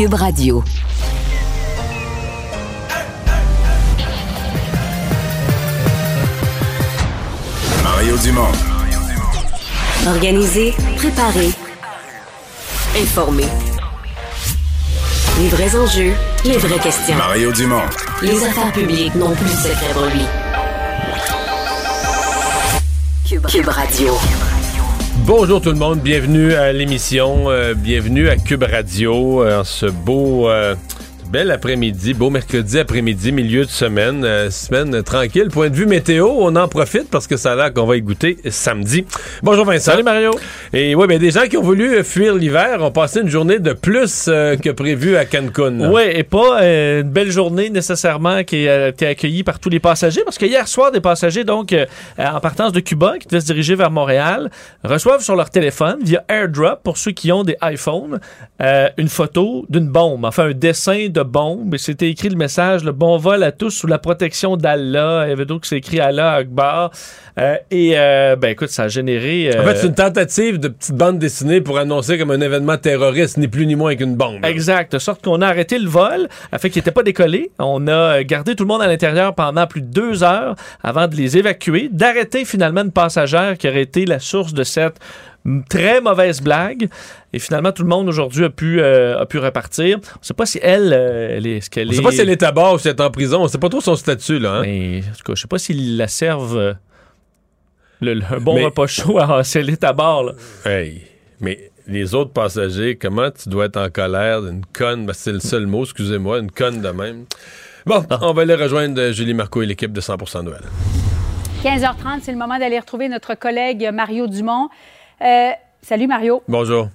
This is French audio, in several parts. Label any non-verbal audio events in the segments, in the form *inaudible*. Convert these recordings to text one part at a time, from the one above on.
Cube Radio. Mario Dumont. Organiser, préparer, informer. Les vrais enjeux, les vraies questions. Mario Dumont. Les affaires publiques n'ont plus de secret lui. Cube, Cube Radio. Bonjour tout le monde, bienvenue à l'émission, euh, bienvenue à Cube Radio euh, ce beau euh, bel après-midi, beau mercredi après-midi, milieu de semaine, euh, semaine tranquille. Point de vue météo, on en profite parce que ça a l'air qu'on va y goûter samedi. Bonjour Vincent. Salut Mario. Et oui, ben des gens qui ont voulu fuir l'hiver ont passé une journée de plus euh, que prévu à Cancun. Oui, et pas euh, une belle journée nécessairement qui a été accueillie par tous les passagers, parce que hier soir, des passagers, donc, euh, en partance de Cuba, qui devaient se diriger vers Montréal, reçoivent sur leur téléphone, via AirDrop, pour ceux qui ont des iPhones, une photo d'une bombe, enfin un dessin de bombe, et c'était écrit le message, le bon vol à tous sous la protection d'Allah. Il y avait d'autres qui c'est écrit Allah Akbar. et, ben écoute, ça a généré... En fait, c'est une tentative de petite bande dessinée pour annoncer comme un événement terroriste, ni plus ni moins qu'une bombe. Exact. De sorte qu'on a arrêté le vol, fait qu'il n'était pas décollé. On a gardé tout le monde à l'intérieur pendant plus de deux heures avant de les évacuer, d'arrêter finalement une passagère qui aurait été la source de cette très mauvaise blague. Et finalement, tout le monde aujourd'hui a pu euh, a pu repartir. On ne sait pas si elle, euh, elle est, ce qu'elle On sait pas si elle est à bord ou si elle est en prison. On sait pas trop son statut là. Hein? Mais, en tout cas, je sais pas s'ils la servent euh, le, le- un bon Mais- repas chaud à, *laughs* si elle est à bord. là. Hey, mais les autres passagers, comment tu dois être en colère d'une conne, que c'est le seul mot, excusez-moi, une conne de même. Bon, on va aller rejoindre euh, Julie Marco et l'équipe de 100% Noël. 15h30, c'est le moment d'aller retrouver notre collègue Mario Dumont. Euh, salut Mario. Bonjour.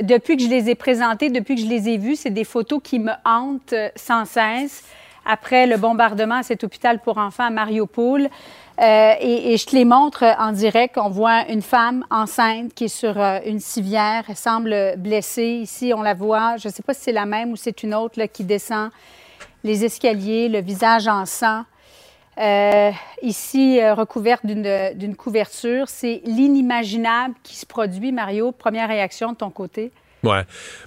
Depuis que je les ai présentés, depuis que je les ai vus, c'est des photos qui me hantent euh, sans cesse. Après le bombardement à cet hôpital pour enfants à Mariupol, Euh, et, et je te les montre en direct. On voit une femme enceinte qui est sur euh, une civière. Elle semble blessée. Ici, on la voit. Je ne sais pas si c'est la même ou c'est une autre là, qui descend les escaliers, le visage en sang. Euh, ici, euh, recouverte d'une d'une couverture. C'est l'inimaginable qui se produit, Mario. Première réaction de ton côté? Ouais.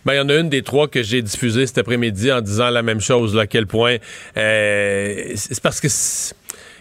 Ben, il y en a une des trois que j'ai diffusée cet après-midi en disant la même chose, là, à quel point. euh, c'est parce que.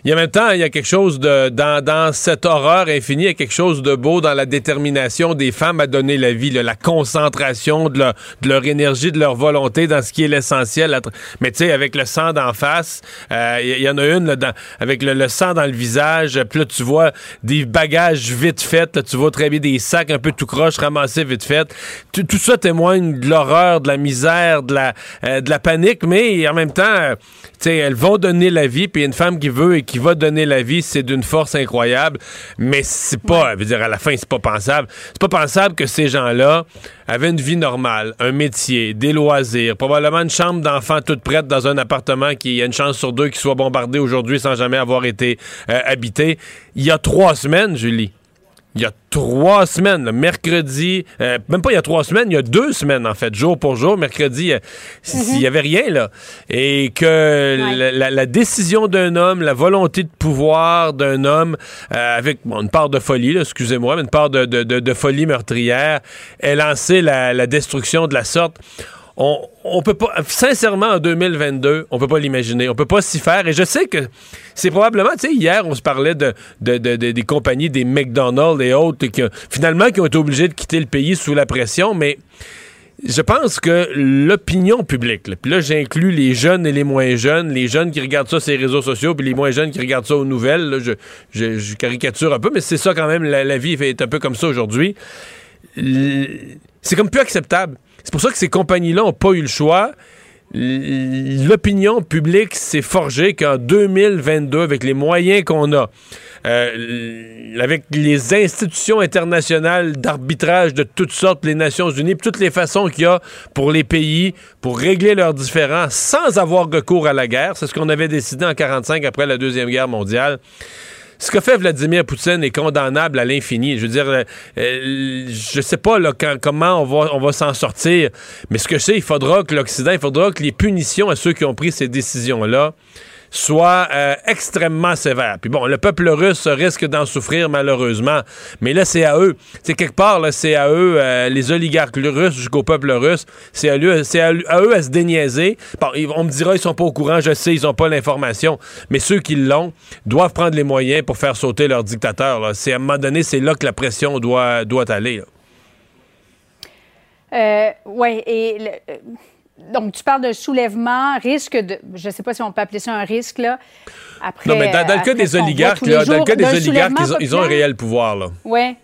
Il a en même temps, il y a quelque chose de. Dans, dans cette horreur infinie, il y a quelque chose de beau dans la détermination des femmes à donner la vie, là, la concentration de leur, de leur énergie, de leur volonté dans ce qui est l'essentiel. Mais tu sais, avec le sang d'en face, euh, il y, y en a une là, dans- avec le, le sang dans le visage, puis là, tu vois des bagages vite faits, tu vois très bien des sacs un peu tout croche ramassés vite fait. Tout, tout ça témoigne de l'horreur, de la misère, de la, euh, de la panique, mais en même temps, euh, tu sais, elles vont donner la vie, puis une femme qui veut et qui va donner la vie, c'est d'une force incroyable, mais c'est pas, je veux dire, à la fin, c'est pas pensable. C'est pas pensable que ces gens-là avaient une vie normale, un métier, des loisirs, probablement une chambre d'enfant toute prête dans un appartement qui y a une chance sur deux qui soit bombardé aujourd'hui sans jamais avoir été euh, habité. Il y a trois semaines, Julie. Il y a trois semaines, le mercredi, euh, même pas il y a trois semaines, il y a deux semaines en fait, jour pour jour, mercredi, euh, s- il y avait rien là. Et que la, la- la décision d'un homme, la volonté de pouvoir d'un homme, euh, avec bon, une part de folie, là, excusez-moi, mais une part de, de- de- de folie meurtrière, ait lancé la, la destruction de la sorte. On, peut pas, sincèrement, en 2022, on peut pas l'imaginer. On peut pas s'y faire. Et je sais que c'est probablement, tu sais, hier, on se parlait de, de- de- de- des compagnies, des McDonald's et autres, finalement, qui ont été obligés de quitter le pays sous la pression, mais je pense que l'opinion publique, là, puis là j'inclus les jeunes et les moins jeunes, les jeunes qui regardent ça sur les réseaux sociaux, puis les moins jeunes qui regardent ça aux nouvelles, là, je, caricature un peu, mais c'est ça quand même, la, la vie est un peu comme ça aujourd'hui. C'est comme plus acceptable. C'est pour ça que ces compagnies-là n'ont pas eu le choix l'opinion publique s'est forgée qu'en 2022, avec les moyens qu'on a, euh, avec les institutions internationales d'arbitrage de toutes sortes, les Nations Unies, toutes les façons qu'il y a pour les pays pour régler leurs différends sans avoir recours à la guerre, c'est ce qu'on avait décidé en 45 après la Deuxième Guerre mondiale. Ce que fait Vladimir Poutine est condamnable à l'infini. Je veux dire, euh, euh, je sais pas comment on va, on va s'en sortir, mais ce que je sais, il faudra que l'Occident, il faudra que les punitions à ceux qui ont pris ces décisions-là soient euh, extrêmement sévères. Puis bon, le peuple russe risque d'en souffrir malheureusement, mais là, c'est à eux. C'est quelque part, là, c'est à eux, euh, les oligarques russes jusqu'au peuple russe, c'est à, lui- c'est à, eux à se déniaiser. Bon, on me dira, ils sont pas au courant, je sais, ils ont pas l'information, mais ceux qui l'ont doivent prendre les moyens pour faire sauter leur dictateur. C'est à un moment donné, c'est là que la pression doit, doit aller. oui, et euh, donc tu parles de soulèvement, risque de, je ne sais pas si on peut appeler ça un risque, là. Après, Non, mais dans, dans le cas des oligarques, là, dans le cas des oligarques, ils ont, ils ont un réel pouvoir. Là. Oui.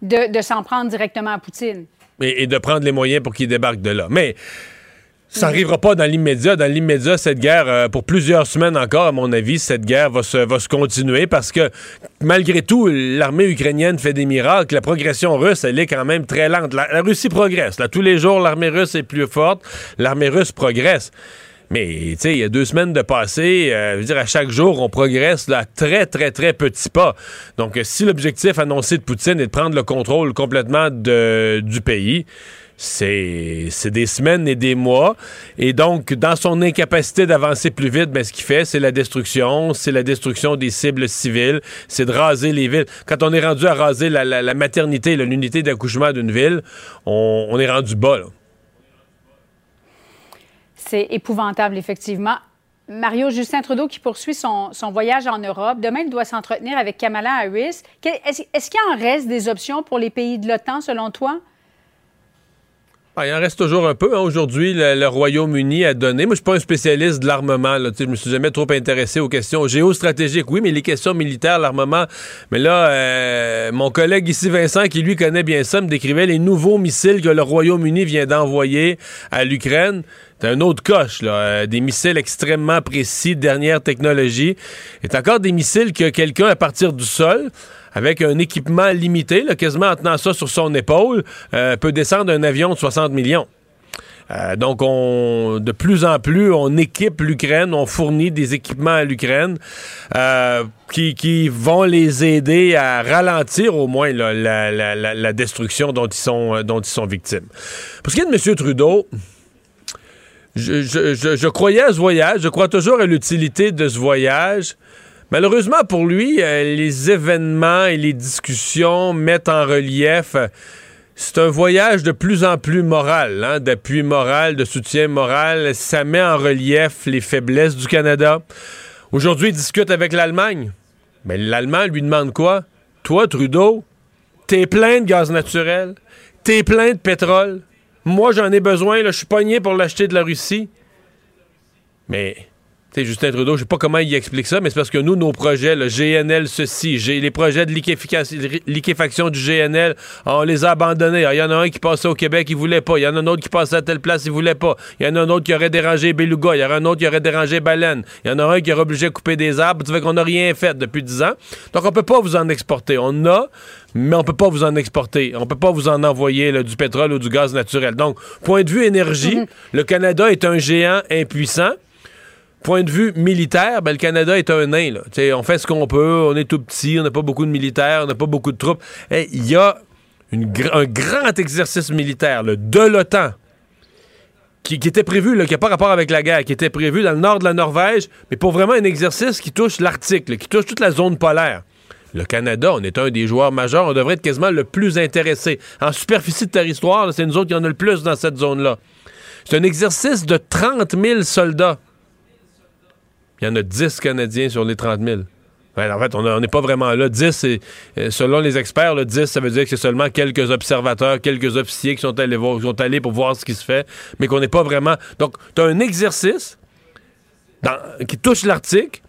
De, de s'en prendre directement à Poutine. et, et de prendre les moyens pour qu'ils débarquent de là. Mais ça n'arrivera pas dans l'immédiat. Dans l'immédiat, cette guerre, euh, pour plusieurs semaines encore, à mon avis, cette guerre va se, va se continuer parce que malgré tout, l'armée ukrainienne fait des miracles. La progression russe, elle est quand même très lente. La, la Russie progresse. Là, tous les jours, l'armée russe est plus forte. L'armée russe progresse. Mais, tu sais, il y a deux semaines de passé, euh, je veux dire, à chaque jour, on progresse là, à très, très, très petits pas. Donc, si l'objectif annoncé de Poutine est de prendre le contrôle complètement de, du pays, c'est des semaines et des mois. Et donc, dans son incapacité d'avancer plus vite, ben, ce qu'il fait, c'est la destruction, c'est la destruction des cibles civiles, c'est de raser les villes. Quand on est rendu à raser la, la- la maternité, l'unité d'accouchement d'une ville, on, est rendu bas. C'est épouvantable, effectivement. Mario Justin Trudeau qui poursuit son, voyage en Europe. Demain, il doit s'entretenir avec Kamala Harris. Est-ce qu'il en reste des options pour les pays de l'OTAN, selon toi? Ah, il en reste toujours un peu. hein. Aujourd'hui, le, Royaume-Uni a donné. Moi, je suis pas un spécialiste de l'armement. Je me suis jamais trop intéressé aux questions géostratégiques. Oui, mais les questions militaires, l'armement. Mais là, euh, mon collègue ici, Vincent, qui lui connaît bien ça, me décrivait les nouveaux missiles que le Royaume-Uni vient d'envoyer à l'Ukraine. C'est un autre coche. Euh, des missiles extrêmement précis, dernière technologie. C'est encore des missiles que quelqu'un, à partir du sol, avec un équipement limité, quasiment en tenant ça sur son épaule, euh, peut descendre un avion de 60 millions. Euh, donc, on, de plus en plus, on équipe l'Ukraine, on fournit des équipements à l'Ukraine euh, qui, vont les aider à ralentir au moins la, destruction dont ils, sont, dont ils sont victimes. Pour ce qui est de M. Trudeau, je- je croyais à ce voyage, je crois toujours à l'utilité de ce voyage. Malheureusement pour lui, euh, les événements et les discussions mettent en relief. euh, c'est un voyage de plus en plus moral, hein, d'appui moral, de soutien moral. Ça met en relief les faiblesses du Canada. Aujourd'hui, il discute avec l'Allemagne. Mais l'Allemand lui demande quoi? Toi, Trudeau, t'es plein de gaz naturel, t'es plein de pétrole. Moi, j'en ai besoin, je suis pogné pour l'acheter de la Russie. Mais, Justin Trudeau, je sais pas comment il explique ça, mais c'est parce que nous, nos projets, le GNL, ceci, j'ai les projets de liquéfaction du GNL, on les a abandonnés. Ah, Il y en a un qui passait au Québec, il voulait pas. Il y en a un autre qui passait à telle place, il voulait pas. Il y en a un autre qui aurait dérangé Beluga. Il y en a un autre qui aurait dérangé Baleine. Il y en a un qui aurait obligé de couper des arbres. Tu fait qu'on n'a rien fait depuis 10 ans. Donc, on peut pas vous en exporter. On a, mais on peut pas vous en exporter. On peut pas vous en envoyer là, du pétrole ou du gaz naturel. Donc, point de vue énergie, le Canada est un géant impuissant. Point de vue militaire, ben, le Canada est un nain. On fait ce qu'on peut, on est tout petit, on n'a pas beaucoup de militaires, on n'a pas beaucoup de troupes. Hey, Il y a un grand exercice militaire là, de l'OTAN qui, était prévu, qui n'a pas rapport avec la guerre, qui était prévu dans le nord de la Norvège, mais pour vraiment un exercice qui touche l'Arctique, qui touche toute la zone polaire. Le Canada, on est un des joueurs majeurs, on devrait être quasiment le plus intéressé. En superficie de territoire, c'est nous autres qui en a le plus dans cette zone-là. C'est un exercice de 30 000 soldats. Il y en a 10 Canadiens sur les 30 000. Ouais, en fait, on n'est pas vraiment là. 10, c'est, euh, selon les experts, là, 10, ça veut dire que c'est seulement quelques observateurs, quelques officiers qui sont allés, voir, qui sont allés pour voir ce qui se fait, mais qu'on n'est pas vraiment. Donc, tu as un exercice dans- qui touche l'Arctique.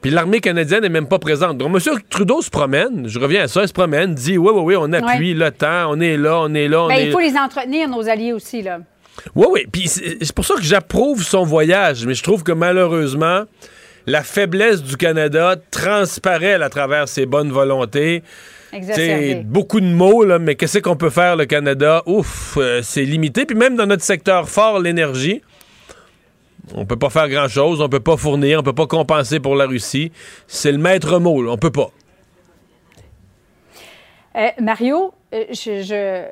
Puis l'armée canadienne n'est même pas présente. Donc, M. Trudeau se promène, je reviens à ça, il se promène, dit oui, oui, oui, on appuie Ouais. l'OTAN, on est là, on est là, on Ben, est il faut les entretenir, nos alliés aussi, là. Oui, oui. Puis c'est pour ça que j'approuve son voyage, mais je trouve que malheureusement, la faiblesse du Canada transparaît à travers ses bonnes volontés. Exacerbé. beaucoup de mots, là, mais qu'est-ce qu'on peut faire, le Canada? Ouf, euh, c'est limité. Puis même dans notre secteur fort, l'énergie, on peut pas faire grand-chose, on peut pas fournir, on peut pas compenser pour la Russie. C'est le maître mot, là, on peut pas. Euh, Mario, euh, je, je,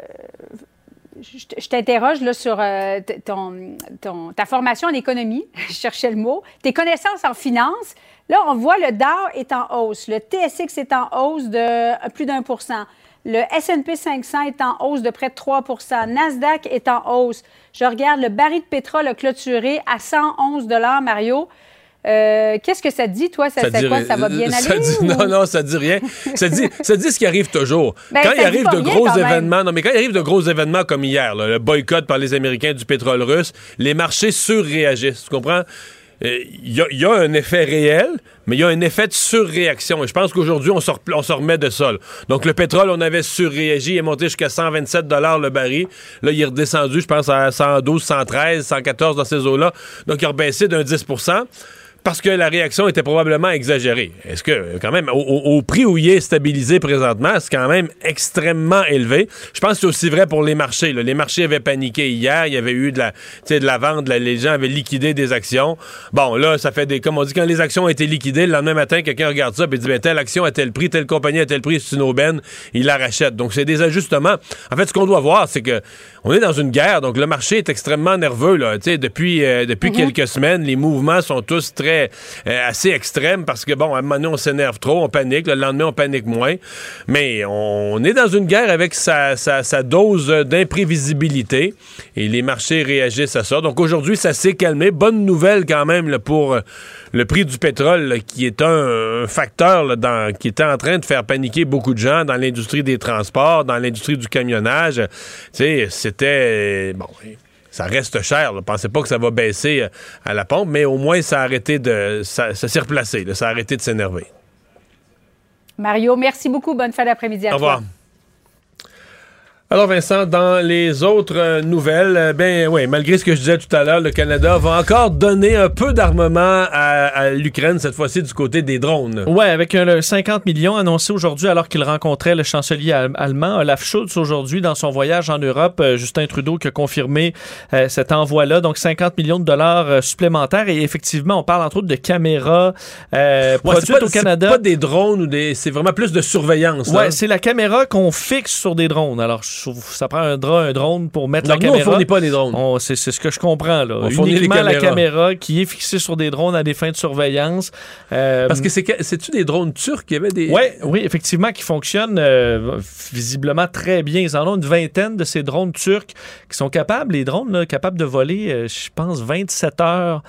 je- t'interroge là, sur euh, ton, ta formation en économie, *laughs* je cherchais le mot, tes connaissances en finance. Là, on voit le Dow est en hausse, le TSX est en hausse de plus d'un pour cent, le S&P 500 est en hausse de près de 3% Nasdaq est en hausse. Je regarde, le baril de pétrole a clôturé à 111 Mario. Euh, Qu'est-ce que ça te dit, toi? Ça, ça, dit quoi, ri- ça va bien ça aller? dit- ou- non, non, ça dit rien. Ça dit, ça dit ce qui arrive toujours. Ben, quand il arrive de gros événements, non, mais quand il arrive de gros événements comme hier, là, le boycott par les Américains du pétrole russe, les marchés surréagissent. Tu comprends? Euh, Il y, a- il y a un effet réel, mais il y a un effet de surréaction. Et je pense qu'aujourd'hui, on se, repl- on se remet de ça. là. Donc, le pétrole, on avait surréagi, il est monté jusqu'à 127 le baril. Là, il est redescendu, je pense, à 112, 113, 114 dans ces eaux-là. Donc, il a rebaissé d'un 10 parce que la réaction était probablement exagérée. Est-ce que, quand même, au, prix où il est stabilisé présentement, c'est quand même extrêmement élevé. Je pense que c'est aussi vrai pour les marchés. là. Les marchés avaient paniqué hier. Il y avait eu de la, de la vente. là. les gens avaient liquidé des actions. Bon, là, ça fait des... Comme on dit, quand les actions ont été liquidées, le lendemain matin, quelqu'un regarde ça et dit, ben, telle action a tel prix, telle compagnie a tel prix, c'est une aubaine. Il la rachète. Donc, c'est des ajustements. En fait, ce qu'on doit voir, c'est que on est dans une guerre. Donc, le marché est extrêmement nerveux. Là. Depuis, euh, depuis quelques semaines, les mouvements sont tous très euh, assez extrêmes parce que, bon, à un moment donné, on s'énerve trop, on panique. Le lendemain, on panique moins. Mais on est dans une guerre avec sa, dose d'imprévisibilité et les marchés réagissent à ça. Donc, aujourd'hui, ça s'est calmé. Bonne nouvelle quand même pour euh, le prix du pétrole qui est un, facteur qui était en train de faire paniquer beaucoup de gens dans l'industrie des transports, dans l'industrie du camionnage. Tu sais, c'était... Bon, ça reste cher. Là. Pensez pas que ça va baisser euh, à la pompe, mais au moins ça a arrêté de. Ça, ça s'est replacé. là. Ça a arrêté de s'énerver. Mario, merci beaucoup. Bonne fin d'après-midi à Au revoir. Alors Vincent, dans les autres euh, nouvelles, euh, ben oui, malgré ce que je disais tout à l'heure, le Canada va encore donner un peu d'armement à, à l'Ukraine, cette fois-ci du côté des drones. Ouais, avec un, le 50 millions annoncé aujourd'hui alors qu'il rencontrait le chancelier al- allemand Olaf Scholz aujourd'hui dans son voyage en Europe. Euh, Justin Trudeau qui a confirmé euh, cet envoi-là, donc 50 millions de dollars euh, supplémentaires. Et effectivement, on parle entre autres de caméras euh, Ouais, produites pas, au Canada. pas des drones ou des. C'est vraiment plus de surveillance. Ouais, c'est la caméra qu'on fixe sur des drones. Alors, ça prend un, dra- un drone pour mettre la nous, on caméra. fournit pas les drones. On- C'est c'est ce que je comprends. Là. On les Uniquement la caméra qui est fixée sur des drones à des fins de surveillance. Euh, Parce que c'est c'est-tu des drones turcs? Qui avaient des. Ouais, oui, effectivement, qui fonctionnent euh, visiblement très bien. Ils en ont une vingtaine de ces drones turcs qui sont capables, les drones, là, capables de voler, euh, je pense, 27 heures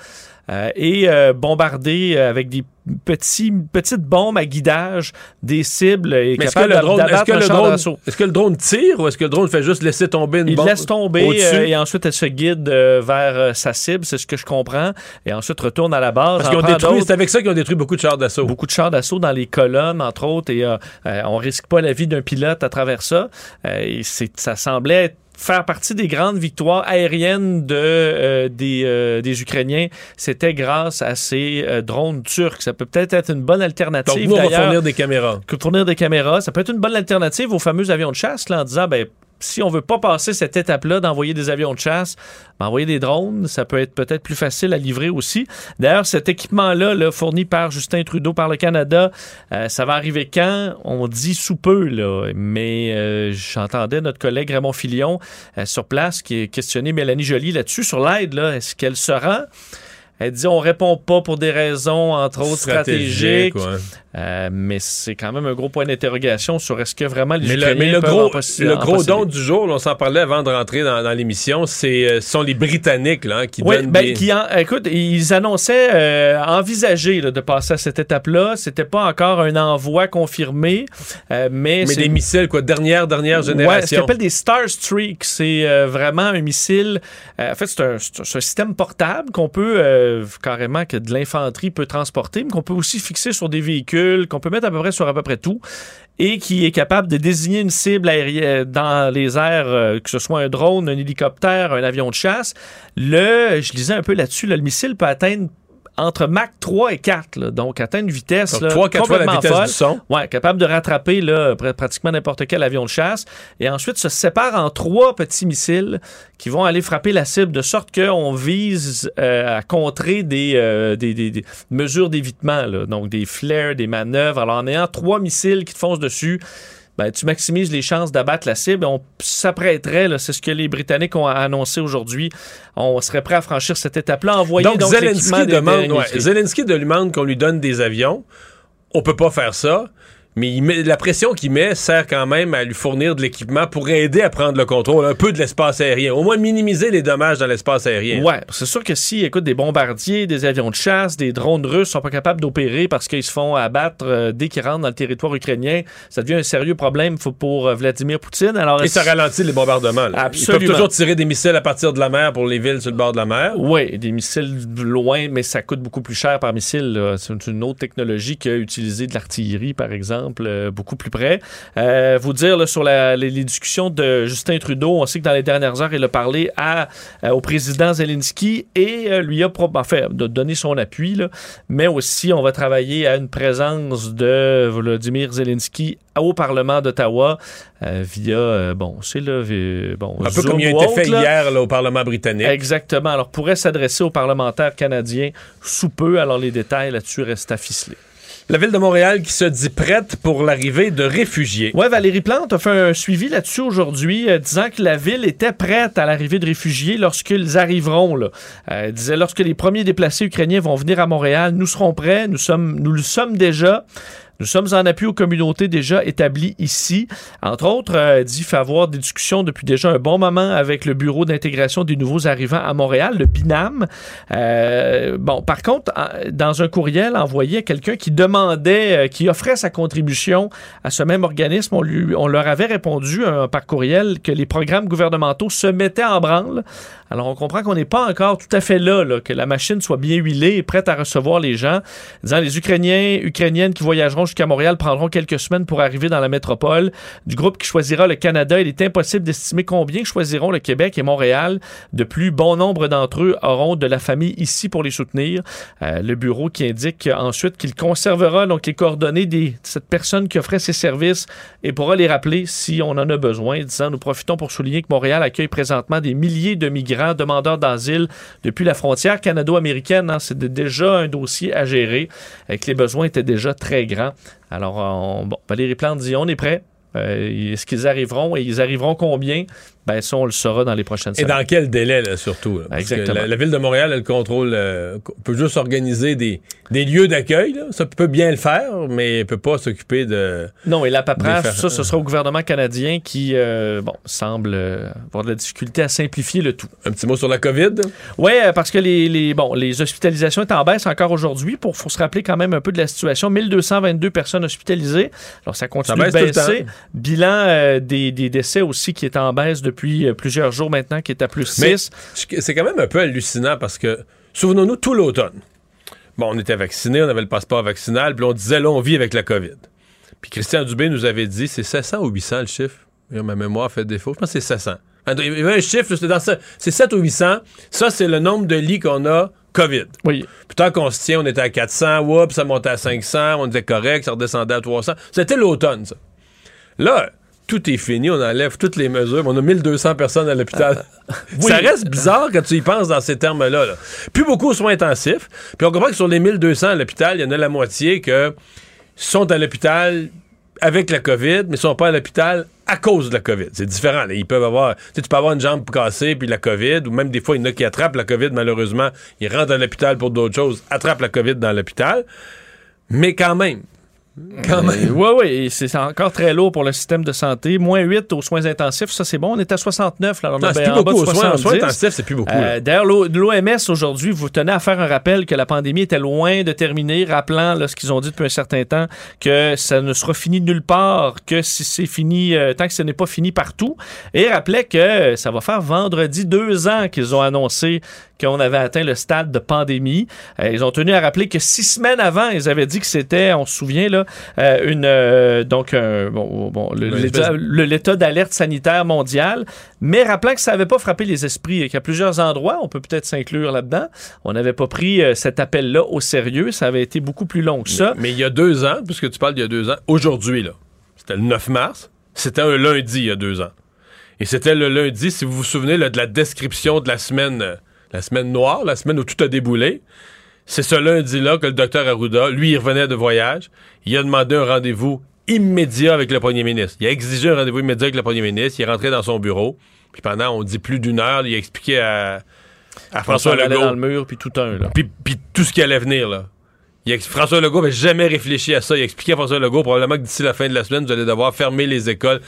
et euh, bombarder euh, avec des petits, petites bombes à guidage des cibles et est-ce que capables le drone, est-ce que le drone, d'assaut. est-ce que le drone tire ou est-ce que le drone fait juste laisser tomber une Il bombe laisse tomber euh, et ensuite elle se guide euh, vers euh, sa cible, c'est ce que je comprends, et ensuite retourne à la base. Parce qu'ils ont détruit, c'est avec ça qu'ils ont détruit beaucoup de chars d'assaut. beaucoup de chars d'assaut dans les colonnes, entre autres, et euh, euh, on risque pas la vie d'un pilote à travers ça. Euh, et c'est, ça semblait être- faire partie des grandes victoires aériennes de, euh, des, euh, des Ukrainiens. C'était grâce à ces euh, drones turcs. Ça peut peut-être être une bonne Donc alternative. nous, on va fournir des caméras. que fournir des caméras. Ça peut être une bonne alternative aux fameux avions de chasse, là, en disant, ben, si on veut pas passer cette étape-là d'envoyer des avions de chasse, envoyer des drones, ça peut être peut-être plus facile à livrer aussi. D'ailleurs, cet équipement-là, là, fourni par Justin Trudeau, par le Canada, euh, ça va arriver quand? On dit sous peu. Mais euh, j'entendais notre collègue Raymond Filion euh, sur place qui est questionné Mélanie Joly là-dessus, sur l'aide. Est-ce qu'elle se rend? Elle dit on répond pas pour des raisons, entre autres, stratégiques. ouais. Euh, mais c'est quand même un gros point d'interrogation sur est-ce que vraiment les Mais le, Ukrainiens mais le peuvent gros, en le gros don du jour, là, on s'en parlait avant de rentrer dans, dans l'émission, c'est euh, ce sont les Britanniques là, hein, qui Oui, donnent ben, des... qui en- écoute, ils annonçaient euh, envisager là, de passer à cette étape-là. C'était pas encore un envoi confirmé, euh, mais, mais des missiles, quoi, dernière, dernière Ouais, ce qu'on génération. appelle des Star Streak, c'est vraiment un missile. en fait, un, c'est un système portable qu'on peut euh, carrément que de l'infanterie peut transporter, mais qu'on peut aussi fixer sur des véhicules, qu'on peut mettre à peu près sur à peu près tout, et qui est capable de désigner une cible aérienne dans les airs, euh, que ce soit un drone, un hélicoptère, un avion de chasse. Le, je lisais un peu là-dessus, là, le missile peut atteindre entre Mach 3 et 4, là, donc atteindre une vitesse Donc, là, trois, quatre fois la complètement vitesse folle. du son. Ouais, capable de rattraper là, pr- pratiquement n'importe quel avion de chasse. Et ensuite, se sépare en trois petits missiles qui vont aller frapper la cible de sorte qu'on vise euh, à contrer des, euh, des, des- des mesures d'évitement, donc des flares, des manœuvres. Alors, en ayant trois missiles qui te foncent dessus, ben, tu maximises les chances d'abattre la cible. On s'apprêterait, c'est ce que les Britanniques ont annoncé aujourd'hui, on serait prêt à franchir cette étape-là, envoyer Donc, Zelensky demande, ouais. Zelensky de- demande qu'on lui donne des avions. On peut pas faire ça. Mais il met- la pression qu'il met sert quand même à lui fournir de l'équipement pour aider à prendre le contrôle un peu de l'espace aérien. Au moins minimiser les dommages dans l'espace aérien. Ouais, c'est sûr que si, écoute, des bombardiers, des avions de chasse, des drones russes sont pas capables d'opérer parce qu'ils se font abattre euh, dès qu'ils rentrent dans le territoire ukrainien, ça devient un sérieux problème pour euh, Vladimir Poutine. Alors, Et ça ralentit les bombardements. là. Absolument. Ils peuvent toujours tirer des missiles à partir de la mer pour les villes sur le bord de la mer. Oui, des missiles loin, mais ça coûte beaucoup plus cher par missile. C'est une autre technologie que utiliser de l'artillerie, par exemple, euh, beaucoup plus près. Euh, vous dire là, sur la- les, les discussions de Justin Trudeau, on sait que dans les dernières heures, il a parlé à, euh, au président Zelensky et lui a enfin, donner son appui, là. mais aussi on va travailler à une présence de Volodymyr Zelensky au Parlement d'Ottawa euh, via, euh, bon, c'est là, bon, Un peu Zoom comme il a été fait là. hier là, au Parlement britannique. Exactement. Alors, pourrait s'adresser aux parlementaires canadiens sous peu. Alors, les détails là-dessus restent à ficeler. La ville de Montréal qui se dit prête pour l'arrivée de réfugiés. Ouais, Valérie Plante a fait un suivi là-dessus aujourd'hui, euh, disant que la ville était prête à l'arrivée de réfugiés lorsqu'ils arriveront. Euh, elle disait lorsque les premiers déplacés ukrainiens vont venir à Montréal, nous serons prêts, nous nous le sommes déjà. Nous sommes en appui aux communautés déjà établies ici. Entre autres, euh, dit avoir des discussions depuis déjà un bon moment avec le Bureau d'intégration des nouveaux arrivants à Montréal, le BINAM. Euh, bon, par contre, dans un courriel envoyé à quelqu'un qui demandait, euh, qui offrait sa contribution à ce même organisme, on, lui, on leur avait répondu euh, par courriel que les programmes gouvernementaux se mettaient en branle. Alors, on comprend qu'on n'est pas encore tout à fait là, là, que la machine soit bien huilée et prête à recevoir les gens. Disant les Ukrainiens, Ukrainiennes qui voyageront jusqu'à Montréal prendront quelques semaines pour arriver dans la métropole. Du groupe qui choisira le Canada, il est impossible d'estimer combien choisiront le Québec et Montréal. De plus, bon nombre d'entre eux auront de la famille ici pour les soutenir. Euh, le bureau qui indique ensuite qu'il conservera donc les coordonnées de cette personne qui offrait ses services et pourra les rappeler si on en a besoin. Disant, nous profitons pour souligner que Montréal accueille présentement des milliers de migrants demandeurs d'asile depuis la frontière canado-américaine. hein. C'est de- déjà un dossier à gérer et que les besoins étaient déjà très grands. Alors, on- bon, Valérie Plante dit on est prêt. Euh, Est-ce qu'ils arriveront et ils arriveront combien? Ben, ça, on le saura dans les prochaines Et semaines. dans quel délai, là, surtout? là? Parce que Exactement. La, la ville de Montréal, elle contrôle, euh, peut juste organiser des, des lieux d'accueil. Ça peut bien le faire, mais elle peut pas s'occuper de... Non, et la paperasse, ça, ce sera au gouvernement canadien qui, euh, bon, semble euh, avoir de la difficulté à simplifier le tout. Un petit mot sur la COVID? Oui, parce que les, les, bon, les hospitalisations sont en baisse encore aujourd'hui. Pour faut se rappeler quand même un peu de la situation. 1222 personnes hospitalisées. Alors, ça continue Ça de baisser. Bilan euh, des, des décès aussi qui est en baisse depuis euh, plusieurs jours maintenant, qui est à plus Mais 6. c'est quand même un peu hallucinant parce que, souvenons-nous, tout l'automne, bon, on était vaccinés, on avait le passeport vaccinal, puis on disait, là, on vit avec la COVID. Puis Christian Dubé nous avait dit, c'est 700 ou 800 le chiffre? Ma mémoire fait défaut. Je pense que c'est 700. Attends, Il y avait un chiffre, c'était dans ça. C'est 7 ou 800. Ça, c'est le nombre de lits qu'on a COVID. Oui. Puis tant qu'on se tient, on était à 400, whoop, ça montait à 500, on était correct, ça redescendait à 300. C'était l'automne, ça. Là, tout est fini, on enlève toutes les mesures, on a 1200 personnes à l'hôpital. *laughs* Ça reste bizarre quand tu y penses dans ces termes-là. là. Plus beaucoup de soins intensifs. Puis on comprend que sur les 1200 à l'hôpital, il y en a la moitié que sont à l'hôpital avec la COVID, mais sont pas à l'hôpital à cause de la COVID. C'est différent. là. Ils peuvent avoir, tu sais, tu peux avoir une jambe cassée puis la COVID, ou même des fois, il y en a qui attrapent la COVID, malheureusement. Ils rentrent à l'hôpital pour d'autres choses, attrapent la COVID dans l'hôpital. Mais quand même, quand même. Oui, oui, c'est encore très lourd pour le système de santé. Moins 8 aux soins intensifs, ça c'est bon. On est à 69, là. On Non, est ben plus en beaucoup. Aux soins, aux soins 70. intensifs, c'est plus beaucoup. Euh, D'ailleurs, l'O- l'OMS aujourd'hui vous tenait à faire un rappel que la pandémie était loin de terminer, rappelant là, ce qu'ils ont dit depuis un certain temps, que ça ne sera fini nulle part, que si c'est fini, euh, tant que ce n'est pas fini partout. Et rappelait que ça va faire vendredi deux ans qu'ils ont annoncé qu'on avait atteint le stade de pandémie. Euh, ils ont tenu à rappeler que six semaines avant, ils avaient dit que c'était, on se souvient, là, euh, une, euh, donc, un- bon, bon, l'état d'alerte sanitaire mondial, mais rappelant que ça n'avait pas frappé les esprits et qu'à plusieurs endroits, on peut peut-être s'inclure là-dedans, on n'avait pas pris cet appel-là au sérieux. Ça avait été beaucoup plus long que ça. Mais il y a deux ans, puisque tu parles d'il y a deux ans, aujourd'hui, là, c'était le 9 mars, c'était un lundi il y a deux ans. Et c'était le lundi, si vous vous souvenez, là, de la description de la semaine, la semaine noire, la semaine où tout a déboulé. C'est ce lundi-là que le docteur Arruda, lui, il revenait de voyage. Il a demandé un rendez-vous immédiat avec le premier ministre. Il a exigé un rendez-vous immédiat avec le premier ministre. Il est rentré dans son bureau. Puis pendant, on dit plus d'une heure, il a expliqué à, à François Legault dans le mur, puis tout un, là. puis, puis tout ce qui allait venir, là. Il François Legault n'avait jamais réfléchi à ça. Il a expliqué à François Legault probablement que d'ici la fin de la semaine, vous allez devoir fermer les écoles.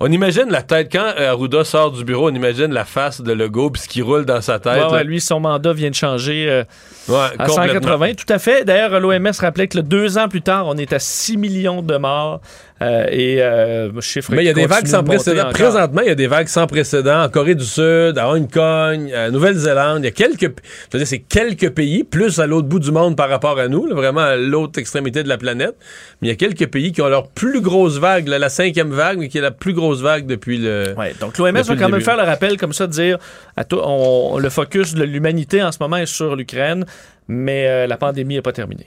On imagine la tête, quand euh, Arruda sort du bureau, on imagine la face de Legault puis ce qui roule dans sa tête. Ouais, ouais, là. lui, son mandat vient de changer euh, Ouais, à complètement. 180. Tout à fait. D'ailleurs, l'OMS rappelait que là, deux ans plus tard, on est à 6 millions de morts. Euh, et euh, chiffre Mais il y a des vagues sans précédent. encore. Présentement, il y a des vagues sans précédent en Corée du Sud, à Hong Kong, à Nouvelle-Zélande. Il y a quelques, je veux dire, c'est quelques pays, plus à l'autre bout du monde par rapport à nous, là, vraiment à l'autre extrémité de la planète. Mais il y a quelques pays qui ont leur plus grosse vague, là, la cinquième vague, mais qui est la plus grosse vague depuis le. Ouais, donc l'OMS va quand même faire le rappel comme ça, de dire à tout- on- le focus de l'humanité en ce moment est sur l'Ukraine, mais euh, la pandémie n'est pas terminée.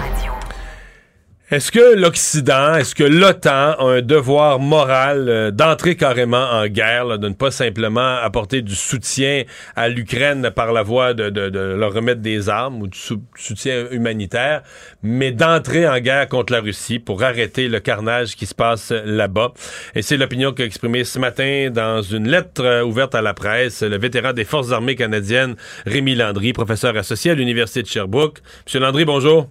Est-ce que l'Occident, est-ce que l'OTAN a un devoir moral euh, d'entrer carrément en guerre, là, de ne pas simplement apporter du soutien à l'Ukraine par la voie de, leur remettre des armes ou du sou- soutien humanitaire, mais d'entrer en guerre contre la Russie pour arrêter le carnage qui se passe là-bas? Et c'est l'opinion qu'a exprimée ce matin dans une lettre euh, ouverte à la presse le vétéran des Forces armées canadiennes, Rémi Landry, professeur associé à l'Université de Sherbrooke. Monsieur Landry, bonjour.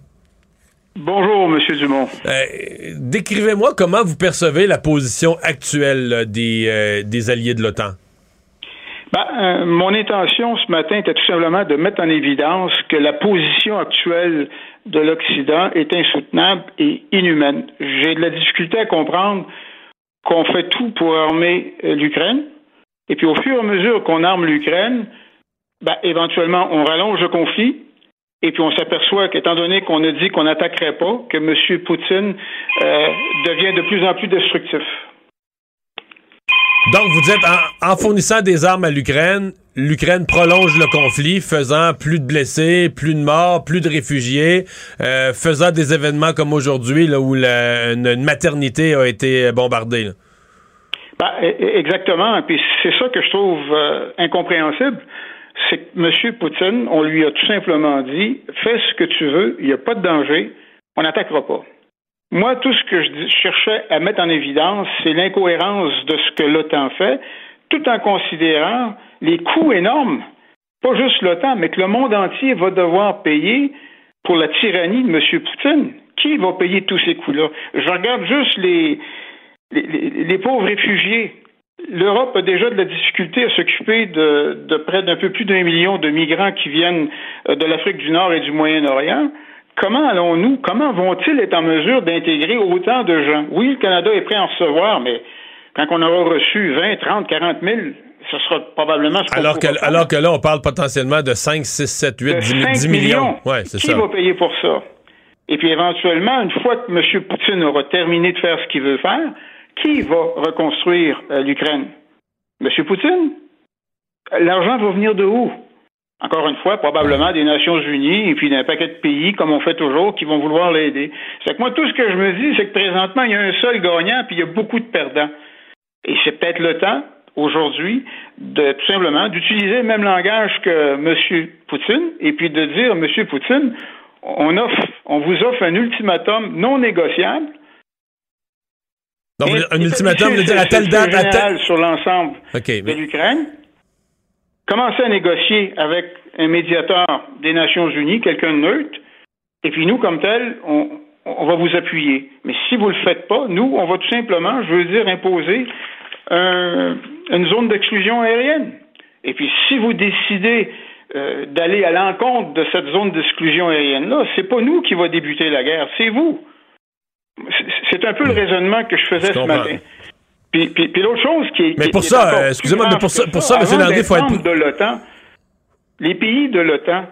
Bonjour, Monsieur Dumont. Euh, Décrivez-moi comment vous percevez la position actuelle là, des, euh, des alliés de l'OTAN. Ben, euh, mon intention ce matin était tout simplement de mettre en évidence que la position actuelle de l'Occident est insoutenable et inhumaine. J'ai de la difficulté à comprendre qu'on fait tout pour armer l'Ukraine, et puis au fur et à mesure qu'on arme l'Ukraine, ben, éventuellement on rallonge le conflit, et puis on s'aperçoit qu'étant donné qu'on a dit qu'on n'attaquerait pas, que M. Poutine euh, devient de plus en plus destructif. Donc, vous dites, en, en fournissant des armes à l'Ukraine, l'Ukraine prolonge le conflit, faisant plus de blessés, plus de morts, plus de réfugiés, euh, faisant des événements comme aujourd'hui, là, où la- une, une maternité a été bombardée. là. Ben, e- e- exactement. Et puis c'est ça que je trouve euh, incompréhensible. C'est que M. Poutine, on lui a tout simplement dit fais ce que tu veux, il n'y a pas de danger, on n'attaquera pas. Moi, tout ce que je, cherchais à mettre en évidence, c'est l'incohérence de ce que l'OTAN fait, tout en considérant les coûts énormes, pas juste l'OTAN, mais que le monde entier va devoir payer pour la tyrannie de M. Poutine. Qui va payer tous ces coûts-là? Je regarde juste les, les- les pauvres réfugiés. L'Europe a déjà de la difficulté à s'occuper de, de près d'un peu plus d'un million de migrants qui viennent euh, de l'Afrique du Nord et du Moyen-Orient. Comment allons-nous, comment vont-ils être en mesure d'intégrer autant de gens? Oui, le Canada est prêt à en recevoir, mais quand on aura reçu 20, 30, 40 000, ce sera probablement ce Alors que, faire. alors que là, on parle potentiellement de 5, 6, 7, 8, De 10, mi- 5 10 millions. Ouais, c'est Qui ça. va payer pour ça? Et puis éventuellement, une fois que M. Poutine aura terminé de faire ce qu'il veut faire, qui va reconstruire euh, l'Ukraine? M. Poutine? L'argent va venir de où? Encore une fois, probablement des Nations Unies et puis d'un paquet de pays, comme on fait toujours, qui vont vouloir l'aider. C'est que moi, tout ce que je me dis, c'est que présentement, il y a un seul gagnant puis il y a beaucoup de perdants. Et c'est peut-être le temps, aujourd'hui, de tout simplement d'utiliser le même langage que M. Poutine et puis de dire, M. Poutine, on vous offre un ultimatum non négociable. Donc, un ultimatum de dire à telle date, à telle... sur l'ensemble de l'Ukraine. Commencez à négocier avec un médiateur des Nations Unies, quelqu'un de neutre, et puis nous, comme tel, on, on va vous appuyer. Mais si vous ne le faites pas, nous, on va tout simplement, je veux dire, imposer un- une zone d'exclusion aérienne. Et puis, si vous décidez euh, d'aller à l'encontre de cette zone d'exclusion aérienne-là, c'est pas nous qui va débuter la guerre, c'est vous. C'est un peu le raisonnement que je faisais Je ce matin. Puis, puis, puis l'autre chose qui est. Mais qui- pour qui est ça, euh, excusez-moi, mais pour ça- pour ça, M. Landry, d'être faut être membre de l'OTAN, les pays de l'OTAN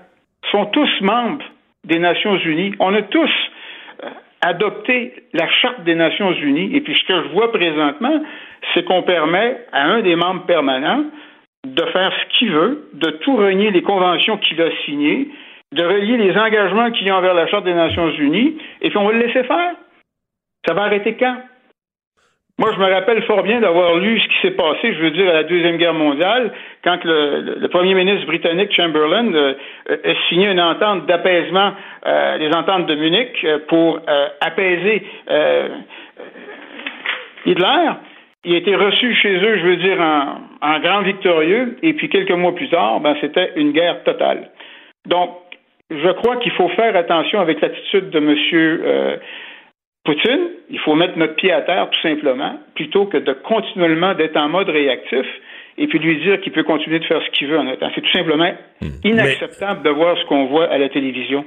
sont tous membres des Nations Unies. On a tous euh, adopté la Charte des Nations Unies. Et puis ce que je vois présentement, c'est qu'on permet à un des membres permanents de faire ce qu'il veut, de tout renier les conventions qu'il a signées, de relier les engagements qu'il y a envers la Charte des Nations Unies, et puis on va le laisser faire. Ça va arrêter quand? Moi, je me rappelle fort bien d'avoir lu ce qui s'est passé, je veux dire, à la Deuxième Guerre mondiale, quand le, premier ministre britannique Chamberlain euh, euh, a signé une entente d'apaisement, euh, les ententes de Munich, euh, pour euh, apaiser euh, Hitler. Il a été reçu chez eux, je veux dire, en, en grand victorieux, et puis quelques mois plus tard, ben, c'était une guerre totale. Donc, je crois qu'il faut faire attention avec l'attitude de M. Poutine. Il faut mettre notre pied à terre, tout simplement, plutôt que de continuellement d'être en mode réactif et puis lui dire qu'il peut continuer de faire ce qu'il veut en OTAN. C'est tout simplement inacceptable de voir ce qu'on voit à la télévision.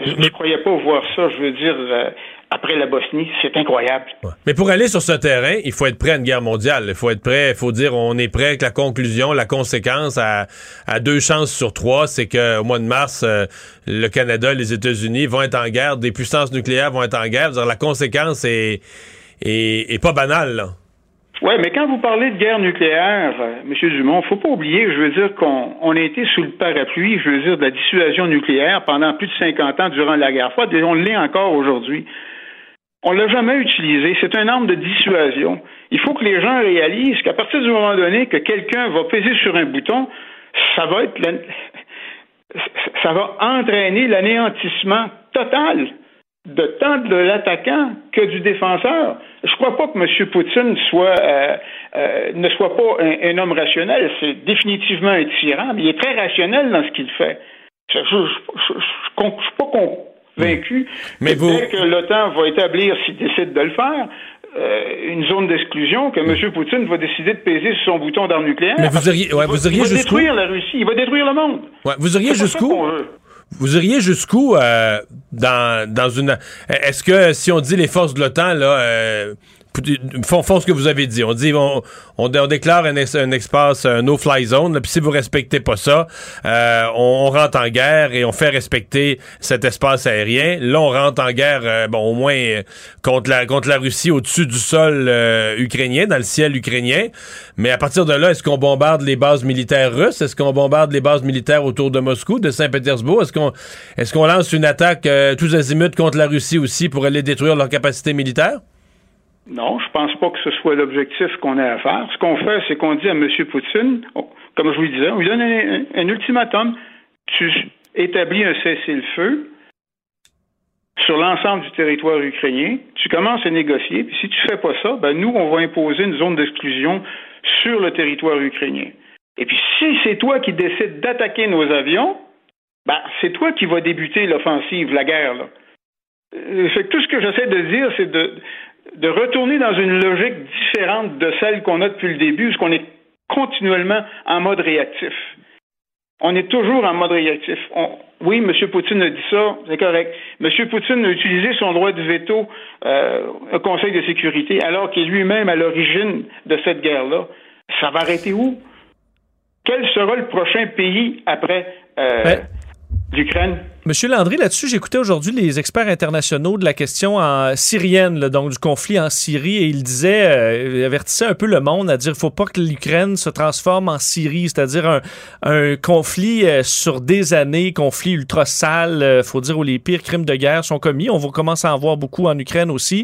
Je ne croyais pas voir ça, je veux dire, euh, après la Bosnie. C'est incroyable. Mais pour aller sur ce terrain, il faut être prêt à une guerre mondiale. Il faut être prêt, il faut dire on est prêt avec la conclusion, la conséquence à, à deux chances sur trois, c'est qu'au mois de mars, euh, le Canada, les États-Unis vont être en guerre, des puissances nucléaires vont être en guerre. Dire, la conséquence est, est, est pas banale. Là. Oui, mais quand vous parlez de guerre nucléaire, euh, M. Dumont, faut pas oublier, je veux dire qu'on on a été sous le parapluie, je veux dire, de la dissuasion nucléaire pendant plus de 50 ans durant la guerre froide, et on l'est encore aujourd'hui. On l'a jamais utilisé. C'est un arme de dissuasion. Il faut que les gens réalisent qu'à partir du moment donné que quelqu'un va peser sur un bouton, ça va être entraîner l'anéantissement total de tant de l'attaquant que du défenseur. Je crois pas que M. Poutine euh, euh, ne soit pas un, un homme rationnel. C'est définitivement un tyran, mais il est très rationnel dans ce qu'il fait. Je ne suis pas convaincu Mais vous- dès que l'OTAN va établir, s'il décide de le faire, euh, une zone d'exclusion, que M. Poutine va décider de peser sur son bouton d'arme nucléaire. Mais vous iriez- Il ouais, va- vous iriez il va détruire la Russie, il va détruire le monde. Ouais, vous iriez jusqu'où? Vous iriez jusqu'où euh, dans, dans une. Est-ce que si on dit les forces de l'OTAN, là, euh, font, font ce que vous avez dit. On dit on, déclare un, es- un espace, un no-fly zone, puis si vous respectez pas ça, euh, on, rentre en guerre et on fait respecter cet espace aérien. Là, on rentre en guerre, euh, bon, au moins euh, contre la contre la Russie au-dessus du sol euh, ukrainien, dans le ciel ukrainien. Mais à partir de là, est-ce qu'on bombarde les bases militaires russes? Est-ce qu'on bombarde les bases militaires autour de Moscou, de Saint-Pétersbourg? Est-ce qu'on est-ce qu'on lance une attaque euh, tous azimuts contre la Russie aussi pour aller détruire leur capacité militaire? Non, je pense pas que ce soit l'objectif qu'on a à faire. Ce qu'on fait, c'est qu'on dit à M. Poutine, comme je vous le disais, on lui donne un, ultimatum. Tu établis un cessez-le-feu sur l'ensemble du territoire ukrainien. Tu commences à négocier. Puis si tu fais pas ça, ben nous, on va imposer une zone d'exclusion sur le territoire ukrainien. Et puis si c'est toi qui décides d'attaquer nos avions, ben c'est toi qui vas débuter l'offensive, la guerre. Euh, tout ce que j'essaie de dire, c'est de, de retourner dans une logique différente de celle qu'on a depuis le début, parce qu'on est continuellement en mode réactif. On est toujours en mode réactif. Oui, M. Poutine a dit ça, c'est correct. M. Poutine a utilisé son droit de veto euh, au Conseil de sécurité, alors qu'il est lui-même à l'origine de cette guerre-là. Ça va arrêter où? Quel sera le prochain pays après euh, Ben, l'Ukraine? Monsieur Landry, là-dessus, j'écoutais aujourd'hui les experts internationaux de la question en syrienne, là, donc du conflit en Syrie, et ils disaient, euh, ils avertissaient un peu le monde à dire, faut pas que l'Ukraine se transforme en Syrie, c'est-à-dire un, un conflit euh, sur des années, conflit ultra sale, euh, faut dire où les pires crimes de guerre sont commis. On va commencer à en voir beaucoup en Ukraine aussi.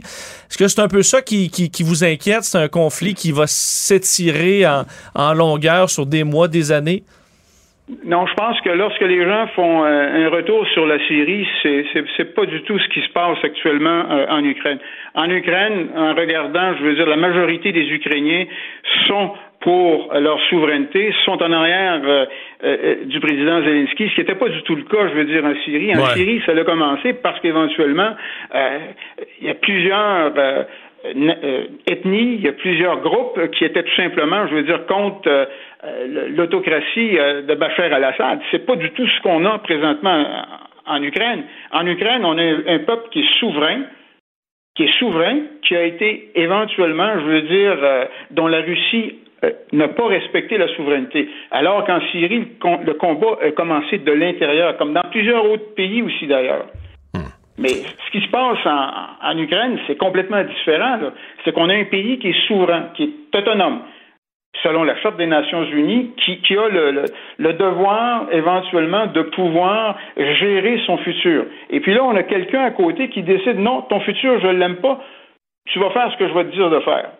Est-ce que c'est un peu ça qui, qui, qui vous inquiète? C'est un conflit qui va s'étirer en, en longueur sur des mois, des années? Non, je pense que lorsque les gens font euh, un retour sur la Syrie, c'est pas du tout ce qui se passe actuellement euh, en Ukraine. En Ukraine, en regardant, je veux dire, la majorité des Ukrainiens sont pour leur souveraineté, sont en arrière euh, euh, du président Zelensky, ce qui n'était pas du tout le cas, je veux dire, en Syrie. En Ouais. Syrie, ça a commencé parce qu'éventuellement, euh, il y a plusieurs ethnies, il y a plusieurs groupes qui étaient tout simplement, je veux dire, contre l'autocratie euh, de Bachar al-Assad. C'est pas du tout ce qu'on a présentement en en Ukraine. En Ukraine, on a un, peuple qui est souverain, qui est souverain, qui a été éventuellement, je veux dire, euh, dont la Russie euh, n'a pas respecté la souveraineté. Alors qu'en Syrie, le, combat a commencé de l'intérieur, comme dans plusieurs autres pays aussi d'ailleurs. Hmm. Mais ce qui se passe en, Ukraine, c'est complètement différent. C'est qu'on a un pays qui est souverain, qui est autonome, selon la Charte des Nations Unies, qui, a le, devoir éventuellement de pouvoir gérer son futur. Et puis là, on a quelqu'un à côté qui décide non, ton futur, je ne l'aime pas, tu vas faire ce que je vais te dire de faire.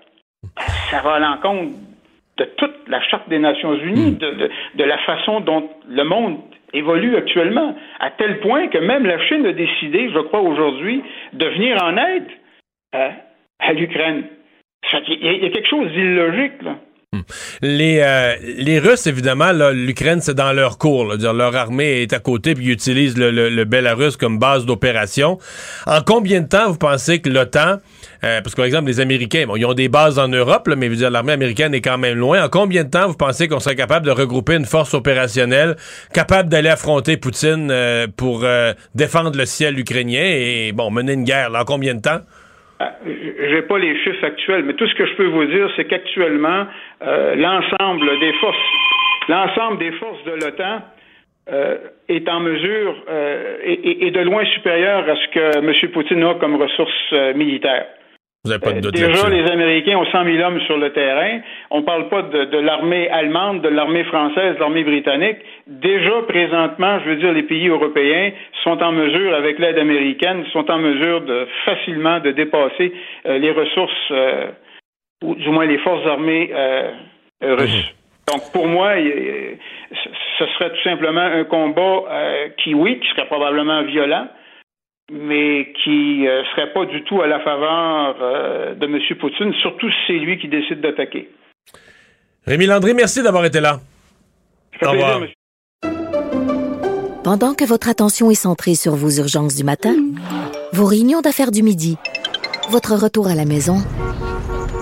Ça va à l'encontre de toute la Charte des Nations Unies, de, de, la façon dont le monde évolue actuellement, à tel point que même la Chine a décidé, je crois aujourd'hui, de venir en aide hein, à l'Ukraine. Il y, a quelque chose d'illogique, là. Hmm. Les, euh, les Russes, évidemment, l'Ukraine, c'est dans leur cours. dire, leur armée est à côté, puis ils utilisent le, le, Belarus comme base d'opération. En combien de temps vous pensez que l'OTAN, euh, parce que exemple, les Américains, bon, ils ont des bases en Europe, mais l'armée américaine est quand même loin. En combien de temps vous pensez qu'on serait capable de regrouper une force opérationnelle capable d'aller affronter Poutine euh, pour défendre le ciel ukrainien et, bon, mener une guerre? en combien de temps? Ah, j'ai pas les chiffres actuels, mais tout ce que je peux vous dire, c'est qu'actuellement, euh, l'ensemble des forces, l'ensemble des forces de l'OTAN euh, est en mesure euh, et, de loin supérieur à ce que M. Poutine a comme ressources militaires. Euh, déjà, les Américains ont 100 000 hommes sur le terrain. On ne parle pas de, l'armée allemande, de l'armée française, de l'armée britannique. Déjà, présentement, je veux dire, les pays européens sont en mesure, avec l'aide américaine, sont en mesure de facilement de dépasser euh, les ressources, euh, ou du moins les forces armées russes. Mhm. Donc, pour moi, ce serait tout simplement un combat qui, oui, qui serait probablement violent, mais qui ne euh, serait pas du tout à la faveur euh, de M. Poutine, surtout si c'est lui qui décide d'attaquer. Rémi Landry, merci d'avoir été là. Au revoir. Pendant que votre attention est centrée sur vos urgences du matin, vos réunions d'affaires du midi, votre retour à la maison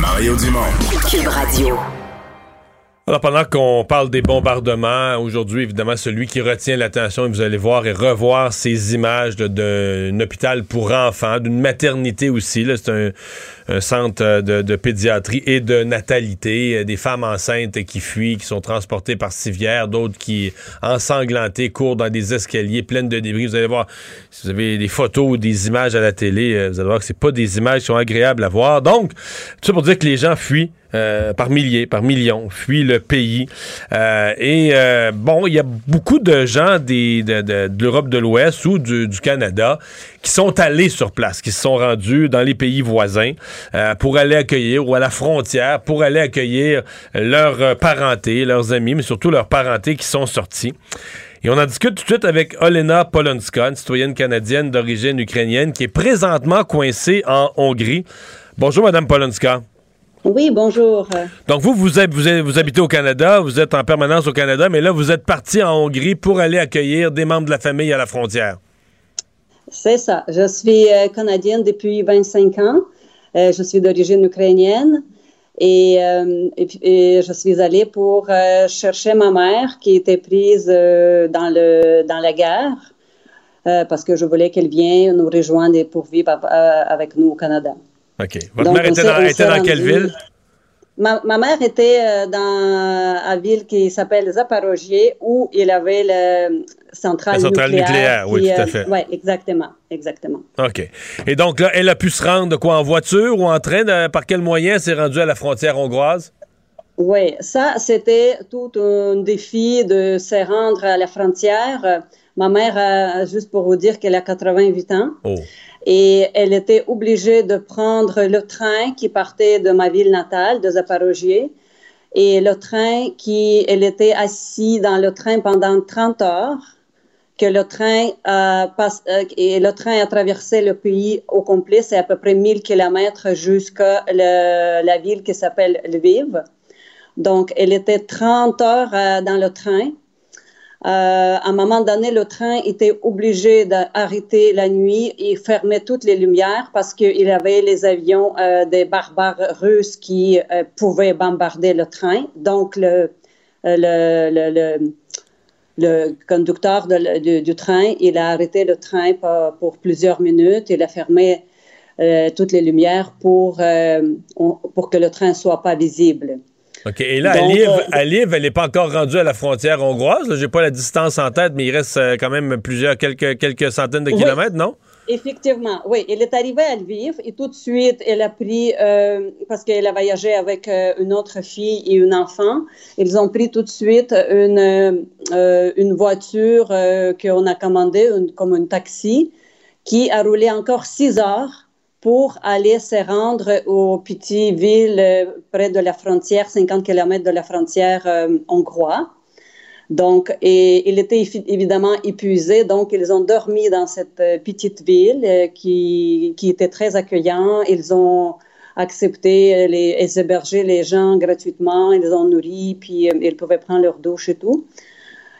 Mario Dumont. Cube Radio. Alors, pendant qu'on parle des bombardements, aujourd'hui, évidemment, celui qui retient l'attention, et vous allez voir et revoir ces images d'un hôpital pour enfants, d'une maternité aussi. C'est un, un, centre de, pédiatrie et de natalité. Des femmes enceintes qui fuient, qui sont transportées par civière, d'autres qui, ensanglantées, courent dans des escaliers pleins de débris. Vous allez voir, si vous avez des photos ou des images à la télé, euh, vous allez voir que c'est pas des images qui sont agréables à voir. Donc, tout ça pour dire que les gens fuient. Euh, par milliers, par millions, fuient le pays. Euh, et euh, bon, il y a beaucoup de gens des, de, l'Europe de l'Ouest ou du, Canada qui sont allés sur place, qui se sont rendus dans les pays voisins pour aller accueillir ou à la frontière pour aller accueillir leurs parentés, leurs amis, mais surtout leurs parentés qui sont sortis. Et on en discute tout de suite avec Olena Polonska, une citoyenne canadienne d'origine ukrainienne qui est présentement coincée en Hongrie. Bonjour, Madame Polonska. Oui, bonjour. Donc vous, vous, vous, habitez au Canada, vous êtes en permanence au Canada, mais là, vous êtes parti en Hongrie pour aller accueillir des membres de la famille à la frontière. C'est ça. Je suis euh, canadienne depuis 25 ans. Euh, je suis d'origine ukrainienne. Et, euh, je suis allée pour chercher ma mère qui était prise dans, le, dans la guerre parce que je voulais qu'elle vienne nous rejoindre pour vivre avec nous au Canada. OK. Votre mère était dans, quelle ville? Ma, mère était euh, dans une ville qui s'appelle Zaporozhye, où il avait la centrale, la centrale nucléaire. oui, tout à fait. Oui, exactement, exactement. OK. Et donc là, elle a pu se rendre quoi, en voiture ou en train? par quel moyen s'est rendue à la frontière hongroise? Oui, ça, c'était tout un défi de se rendre à la frontière. Ma mère, juste pour vous dire qu'elle a 88 ans. Oh et elle était obligée de prendre le train qui partait de ma ville natale, de Zaporozhye, et le train qui, elle était assise dans le train pendant 30 heures, que le train, passe, euh, et le train a traversé le pays au complet, c'est à peu près 1000 kilomètres jusqu'à la ville qui s'appelle Lviv. Donc, elle était 30 heures euh, dans le train. Euh, à un moment donné, le train était obligé d'arrêter la nuit et fermer toutes les lumières parce qu'il avait les avions des barbares russes qui pouvaient bombarder le train. Donc, le, le, le, le conducteur de, du, du, train, il a arrêté le train pour, pour plusieurs minutes. Il a fermé euh, toutes les lumières pour, pour que le train soit pas visible. OK. Et là, Donc, Aliv, elle n'est pas encore rendue à la frontière hongroise. Je n'ai pas la distance en tête, mais il reste euh, quand même plusieurs, quelques, quelques centaines de Oui. kilomètres, non? Effectivement, oui. Elle est arrivée à Lviv et tout de suite, elle a pris, euh, parce qu'elle a voyagé avec euh, une autre fille et un enfant, ils ont pris tout de suite une, euh, une voiture qu'on a commandée, une- comme un taxi, qui a roulé encore six heures pour aller se rendre aux petites villes près de la frontière, 50 km de la frontière hongroise. Donc, et il était évi- évidemment épuisé, donc ils ont dormi dans cette euh, petite ville euh, qui, qui était très accueillant. Ils ont accepté euh, les, ils hébergeaient les gens gratuitement, ils ont nourri, puis ils pouvaient prendre leur douche et tout.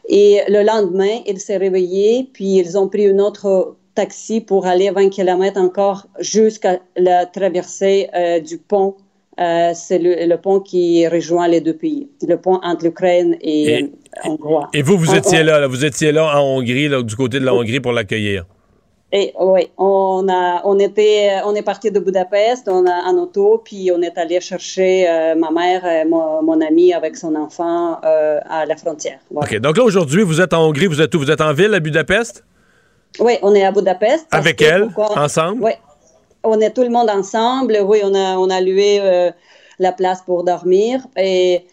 Et le lendemain, il s'est réveillé, puis ils ont pris une autre taxi pour aller 20 km encore jusqu'à la traversée du pont. Euh, c'est le, le pont qui rejoint les deux pays, le pont entre l'Ukraine et, Et- euh, Hongrois. Et vous, vous étiez là, là, vous étiez là en Hongrie, là, du côté de la Hongrie pour l'accueillir. Et oui, on a, on était, on est parti de Budapest, on a en auto, puis on est allé chercher euh, ma mère, et mon, mon ami avec son enfant euh, à la frontière. Voilà. OK. Donc là, aujourd'hui, vous êtes en Hongrie, vous êtes où? Vous êtes en ville, à Budapest? Oui, on est à Budapest. Avec que elle, pourquoi- ensemble? Oui, on est tout le monde ensemble. Oui, on a, on a loué euh, la place pour dormir. Et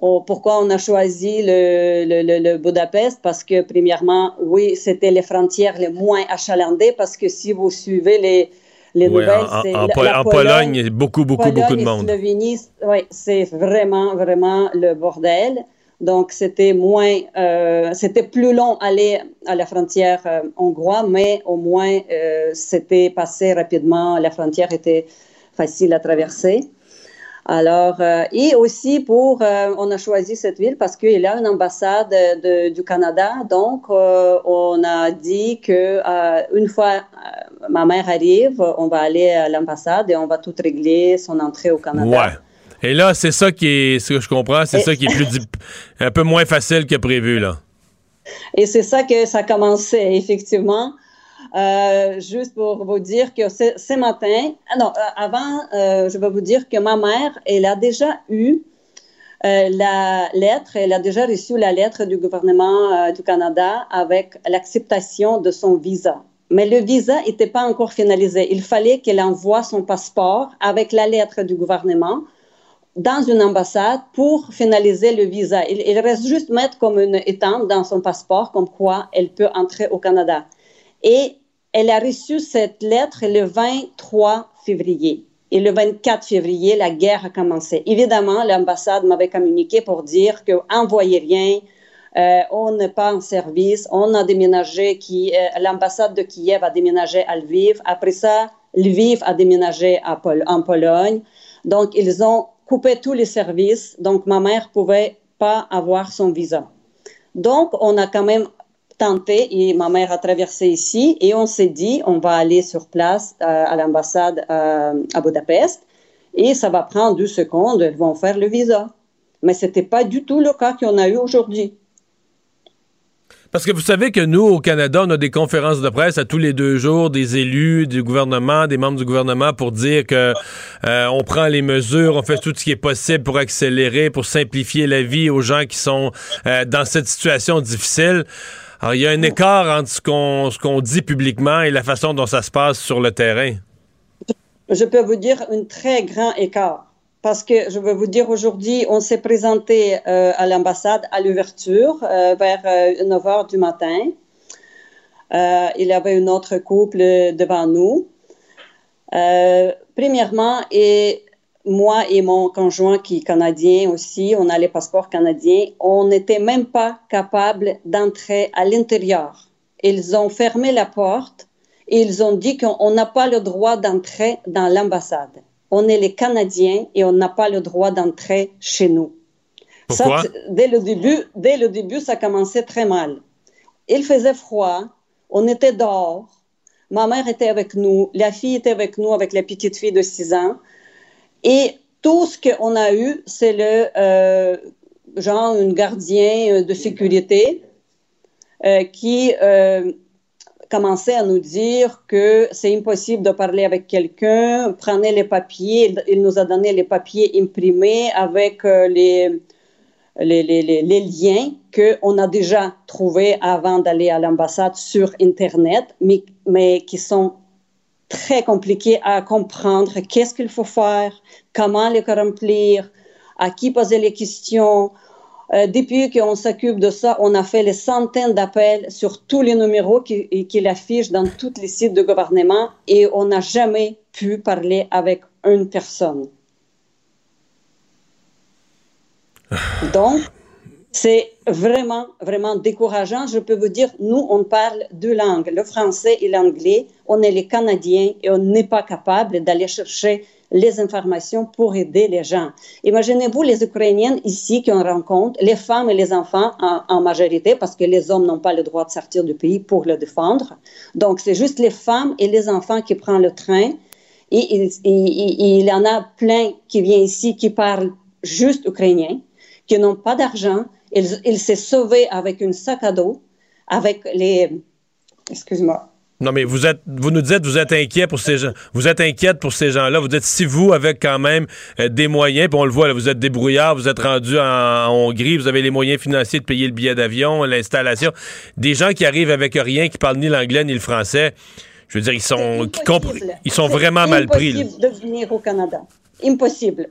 oh, pourquoi on a choisi le, le, le, le Budapest? Parce que, premièrement, oui, c'était les frontières les moins achalandées. Parce que si vous suivez les, les nouvelles, en, c'est en- Pol- Pologne, a beaucoup, beaucoup, Pologne beaucoup de monde. Slovénie, oui, c'est vraiment, vraiment le bordel. Donc, c'était moins, euh, c'était plus long aller à la frontière euh, hongroise, mais au moins, euh, c'était passé rapidement. La frontière était facile à traverser. Alors, euh, et aussi pour, euh, on a choisi cette ville parce qu'il y a une ambassade de- du Canada. Donc, euh, on a dit que euh, une fois euh, ma mère arrive, on va aller à l'ambassade et on va tout régler son entrée au Canada. Ouais. Et là, c'est ça qui est, ce que je comprends, c'est ça qui est plus, un peu moins facile que prévu, là. Et c'est ça que ça a commencé, effectivement. Euh, juste pour vous dire que ce, matin, ah non, euh, avant, euh, je vais vous dire que ma mère, elle a déjà eu euh, la lettre, elle a déjà reçu la lettre du gouvernement du Canada avec l'acceptation de son visa. Mais le visa n'était pas encore finalisé. Il fallait qu'elle envoie son passeport avec la lettre du gouvernement dans une ambassade pour finaliser le visa. Il, reste juste mettre comme une étampe dans son passeport, comme quoi elle peut entrer au Canada. Et elle a reçu cette lettre le 23 février. Et le 24 février, la guerre a commencé. Évidemment, l'ambassade m'avait communiqué pour dire que envoyez rien, euh, on n'est pas en service, on a déménagé, qui, euh, l'ambassade de Kiev a déménagé à Lviv. Après ça, Lviv a déménagé à en Pologne. Donc, ils ont coupé tous les services. Donc, ma mère pouvait pas avoir son visa. Donc, on a quand même tenté et ma mère a traversé ici et on s'est dit, on va aller sur place euh, à l'ambassade euh, à Budapest et ça va prendre deux secondes, ils vont faire le visa. Mais c'était pas du tout le cas qu'on a eu aujourd'hui. Parce que vous savez que nous, au Canada, on a des conférences de presse à tous les deux jours, des élus du gouvernement, des membres du gouvernement pour dire que euh, on prend les mesures, on fait tout ce qui est possible pour accélérer, pour simplifier la vie aux gens qui sont euh, dans cette situation difficile. Alors, il y a un écart entre ce qu'on ce qu'on dit publiquement et la façon dont ça se passe sur le terrain. Je peux vous dire un très grand écart. Parce que je veux vous dire, aujourd'hui, on s'est présenté euh, à l'ambassade à l'ouverture euh, vers 9 heures du matin. Euh, il y avait un autre couple devant nous. Euh, premièrement, et moi et mon conjoint qui est canadien aussi, on a les passeports canadiens, on n'était même pas capable d'entrer à l'intérieur ils ont fermé la porte et ils ont dit qu'on n'a pas le droit d'entrer dans l'ambassade. On est les Canadiens et on n'a pas le droit d'entrer chez nous. Pourquoi? Ça, dès le début, dès le début, ça commençait très mal. Il faisait froid, on était dehors, ma mère était avec nous, la fille était avec nous, avec la petite fille de 6 ans, et tout ce qu'on a eu, c'est le euh, genre un gardien de sécurité euh, qui euh, commençait à nous dire que c'est impossible de parler avec quelqu'un, prenez les papiers, il, nous a donné les papiers imprimés avec euh, les les, les, les, les liens qu'on a déjà trouvés avant d'aller à l'ambassade sur Internet, mais, mais qui sont très compliqués à comprendre. Qu'est-ce qu'il faut faire? Comment les remplir? À qui poser les questions? Euh, depuis qu'on s'occupe de ça, on a fait les centaines d'appels sur tous les numéros qu'il qui affiche dans tous les sites de gouvernement et on n'a jamais pu parler avec une personne. *laughs* Donc, c'est vraiment, vraiment décourageant. Je peux vous dire, nous, on parle deux langues, le français et l'anglais. On est les Canadiens et on n'est pas capable d'aller chercher les informations pour aider les gens. Imaginez-vous les Ukrainiennes ici qu'on rencontre, les femmes et les enfants en, majorité, parce que les hommes n'ont pas le droit de sortir du pays pour le défendre. Donc, c'est juste les femmes et les enfants qui prennent le train. Et il, y en a plein qui viennent ici qui parlent juste ukrainien qui n'ont pas d'argent. Il, il s'est sauvé avec un sac à dos, avec les... Excuse-moi. Non, mais vous êtes, vous nous dites, vous êtes inquiet pour ces gens, vous êtes inquiète pour ces gens-là. Vous dites, si vous, avec quand même euh, des moyens, puis on le voit, là, vous êtes débrouillard, vous êtes rendu en, en, Hongrie, vous avez les moyens financiers de payer le billet d'avion, l'installation. Des gens qui arrivent avec rien, qui parlent ni l'anglais ni le français, je veux dire, ils sont, qui ils sont vraiment mal pris. C'est impossible de venir au Canada. Impossible.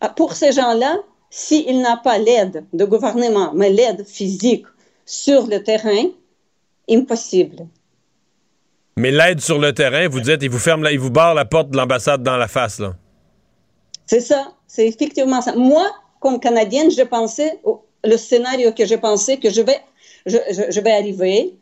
Ah, pour ces gens-là, s'il n'a pas l'aide de gouvernement, mais l'aide physique sur le terrain, impossible. Mais l'aide sur le terrain, vous dites, il vous ferme, la, il vous barre la porte de l'ambassade dans la face, là. C'est ça, c'est effectivement ça. Moi, comme Canadienne, je pensais, le scénario que j'ai pensé, que je vais, je, je, je vais arriver,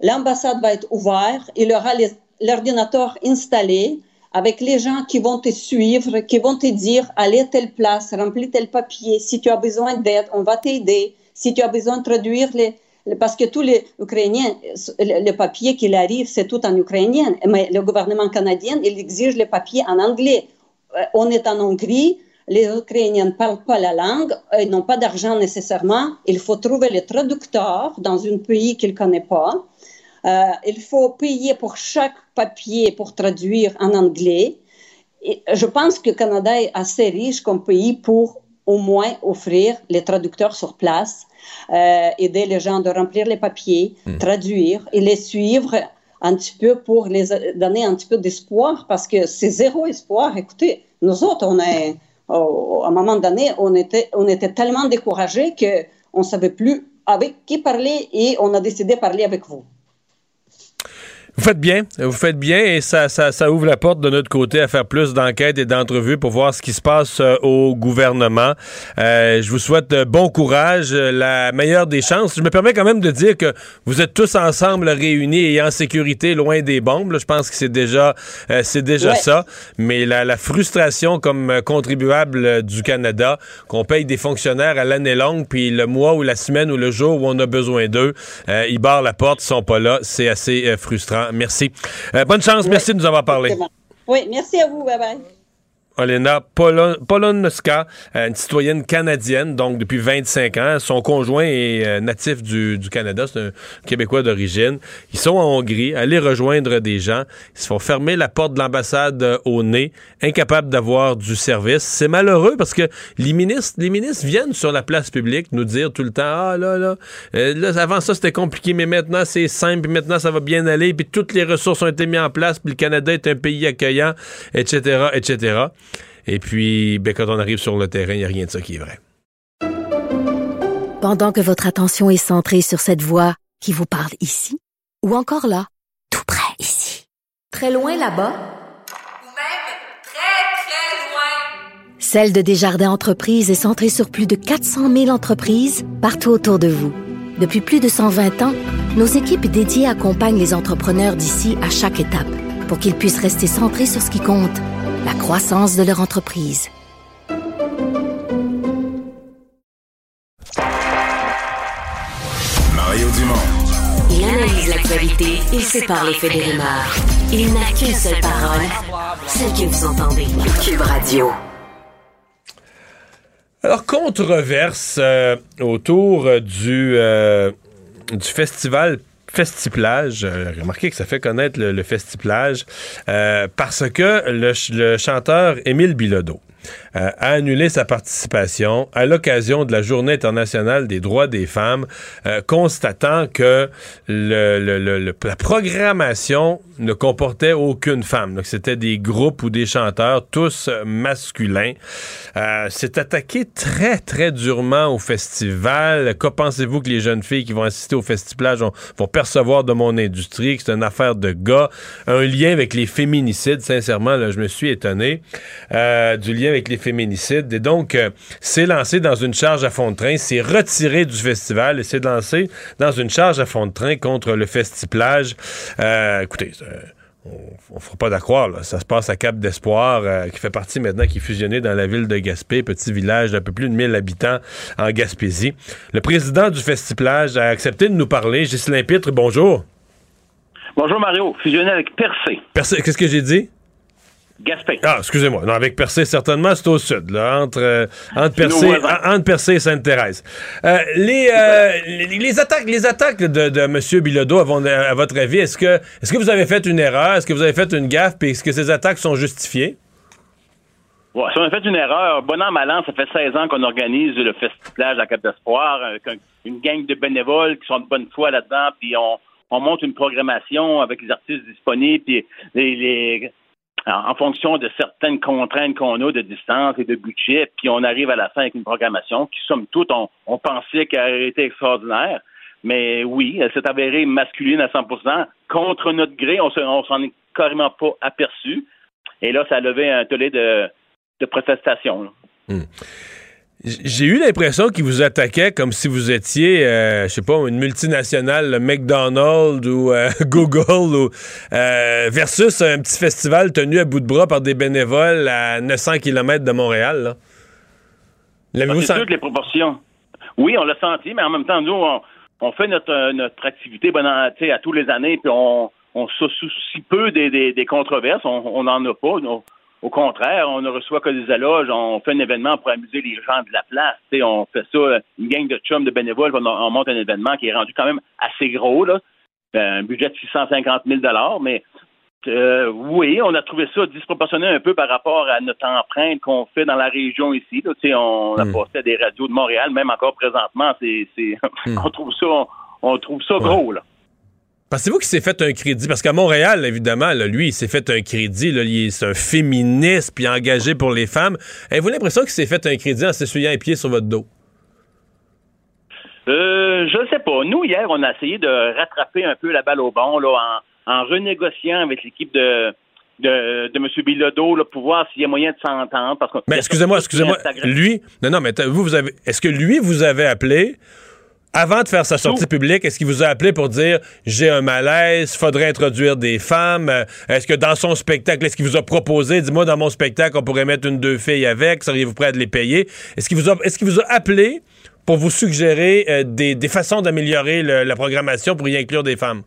l'ambassade va être ouverte, il y aura l'ordinateur installé, avec les gens qui vont te suivre, qui vont te dire, allez à telle place, remplis tel papier, si tu as besoin d'aide, on va t'aider, si tu as besoin de traduire les, parce que tous les Ukrainiens, le, papier qui arrive, c'est tout en ukrainien, mais le gouvernement canadien, il exige les papiers en anglais. On est en Hongrie, les Ukrainiens ne parlent pas la langue, ils n'ont pas d'argent nécessairement, il faut trouver le traducteur dans un pays qu'ils ne connaissent pas. Euh, il faut payer pour chaque papier pour traduire en anglais. Je pense que le Canada est assez riche comme pays pour au moins offrir les traducteurs sur place, euh, aider les gens de remplir les papiers, mmh. traduire et les suivre un petit peu pour les donner un petit peu d'espoir parce que c'est zéro espoir. Écoutez, nous autres, on est, oh, à un moment donné, on était, on était tellement découragés qu'on ne savait plus avec qui parler et on a décidé de parler avec vous. Vous faites bien, vous faites bien et ça, ça, ça, ouvre la porte de notre côté à faire plus d'enquêtes et d'entrevues pour voir ce qui se passe euh, au gouvernement. Euh, je vous souhaite euh, bon courage, euh, la meilleure des chances. Je me permets quand même de dire que vous êtes tous ensemble réunis et en sécurité loin des bombes. Là, je pense que c'est déjà, euh, c'est déjà ouais. ça. Mais la, la, frustration comme contribuable du Canada, qu'on paye des fonctionnaires à l'année longue, puis le mois ou la semaine ou le jour où on a besoin d'eux, ils barrent la porte, ils sont pas là. C'est assez frustrant. Merci. Euh, bonne chance. Merci de nous avoir parlé. Oui, merci à vous. Bye bye. Olena Polon Polonska, une citoyenne canadienne, donc depuis 25 ans. Son conjoint est euh, natif du, Canada, c'est un Québécois d'origine. Ils sont en Hongrie, aller rejoindre des gens. Ils se font fermer la porte de l'ambassade euh, au nez, incapables d'avoir du service. C'est malheureux parce que les ministres, les ministres viennent sur la place publique nous dire tout le temps, ah là, là, euh, là avant ça c'était compliqué, mais maintenant c'est simple, puis maintenant ça va bien aller, puis toutes les ressources ont été mises en place, puis le Canada est un pays accueillant, etc., etc. Et puis, ben, quand on arrive sur le terrain, il n'y a rien de ça qui est vrai. Pendant que votre attention est centrée sur cette voix qui vous parle ici, ou encore là, tout près ici, très loin là-bas, ou même très, très loin, Celle de Desjardins Entreprises est centrée sur plus de 400 000 entreprises partout autour de vous. Depuis plus de 120 ans, nos équipes dédiées accompagnent les entrepreneurs d'ici à chaque étape pour qu'ils puissent rester centrés sur ce qui compte, la croissance de leur entreprise. Mario Dumont. Il analyse l'actualité et sépare les faits des rumeurs. Il n'a qu'une seule parole, celle que vous entendez. Cube Radio. Alors, controverse euh, autour euh, du, euh, du festival Festiplage. Euh, remarquez que ça fait connaître le, Festiplage euh, parce que le, le chanteur Émile Bilodeau euh, a annulé sa participation à l'occasion de la Journée internationale des droits des femmes, euh, constatant que la programmation ne comportait aucune femme. Donc, c'était des groupes ou des chanteurs, tous masculins. Euh, C'est attaqué très, très durement au festival. Que pensez-vous que les jeunes filles qui vont assister au festival vont, vont percevoir de mon industrie, que c'est une affaire de gars? Un lien avec les féminicides, sincèrement, là, je me suis étonné euh, du lien avec les féminicides. Et donc, euh, c'est lancé dans une charge à fond de train, c'est retiré du festival et c'est lancé dans une charge à fond de train contre le festiplage. Euh, écoutez, euh, on ne fera pas d'accroire, là. ça se passe à Cap d'Espoir, euh, qui fait partie maintenant, qui est fusionné dans la ville de Gaspé, petit village d'un peu plus de 1000 habitants en Gaspésie. Le président du Festiplage a accepté de nous parler. Ghislain Pitre, bonjour. Bonjour Mario, fusionné avec Percé, Percé, qu'est-ce que j'ai dit? Gaspé. Ah, excusez-moi. Non, avec Percé, certainement, c'est au sud, là, entre, euh, entre, Percé, entre et Sainte-Thérèse. Euh, les, euh, les, les attaques, les attaques de, de M. Bilodeau, à, votre avis, est-ce que, est-ce que vous avez fait une erreur? Est-ce que vous avez fait une gaffe? Puis est-ce que ces attaques sont justifiées? Ouais, si on a fait une erreur, bon an, mal an, ça fait 16 ans qu'on organise le festival à Cap d'Espoir avec un- une gang de bénévoles qui sont de bonne foi là-dedans, puis on, on monte une programmation avec les artistes disponibles, puis les, les- en fonction de certaines contraintes qu'on a de distance et de budget, puis on arrive à la fin avec une programmation qui, somme toute, on, pensait qu'elle aurait été extraordinaire. Mais oui, elle s'est avérée masculine à 100 Contre notre gré, on se- on s'en est carrément pas aperçu. Et là, ça a levé un tollé de, de protestation. J'ai eu l'impression qu'ils vous attaquaient comme si vous étiez, euh, je sais pas, une multinationale, le McDonald's ou euh, *laughs* Google, ou, euh, versus un petit festival tenu à bout de bras par des bénévoles à 900 km de Montréal. L'avez-vous C'est senti? sûr que les proportions. Oui, on l'a senti, mais en même temps, nous, on, on fait notre, euh, notre activité sais, à tous les années, puis on, on se soucie peu des, des, des controverses. On n'en a pas. Nous, au contraire, on ne reçoit que des éloges. On fait un événement pour amuser les gens de la place. On fait ça, une gang de chums, de bénévoles, on, on monte un événement qui est rendu quand même assez gros, là. un budget de 650 000 mais euh, oui, on a trouvé ça disproportionné un peu par rapport à notre empreinte qu'on fait dans la région ici. Là. On a Mm. passé à des radios de Montréal, même encore présentement, c'est, c'est- *laughs* on trouve ça, on, on trouve ça gros. Là. Pensez-vous qu'il s'est fait un crédit? Parce qu'à Montréal, évidemment, là, lui, il s'est fait un crédit. Là, il est- c'est un féministe puis engagé pour les femmes. Avez-vous l'impression qu'il s'est fait un crédit en s'essuyant les pieds sur votre dos? Euh, je ne sais pas. Nous, hier, on a essayé de rattraper un peu la balle au bon là, en, en renégociant avec l'équipe de, de, de M. Bilodeau là, pour voir s'il y a moyen de s'entendre. Parce que Mais excusez-moi, excusez-moi. Lui, non, non, mais vous avez. Est-ce que lui vous avez appelé avant de faire sa sortie publique? Est-ce qu'il vous a appelé pour dire j'ai un malaise, faudrait introduire des femmes? Euh, Est-ce que dans son spectacle, est-ce qu'il vous a proposé, dis-moi, dans mon spectacle, on pourrait mettre une deux filles avec, seriez-vous prêt à les payer? Est-ce qu'il vous a, est-ce qu'il vous a appelé pour vous suggérer euh, des, des façons d'améliorer la programmation pour y inclure des femmes?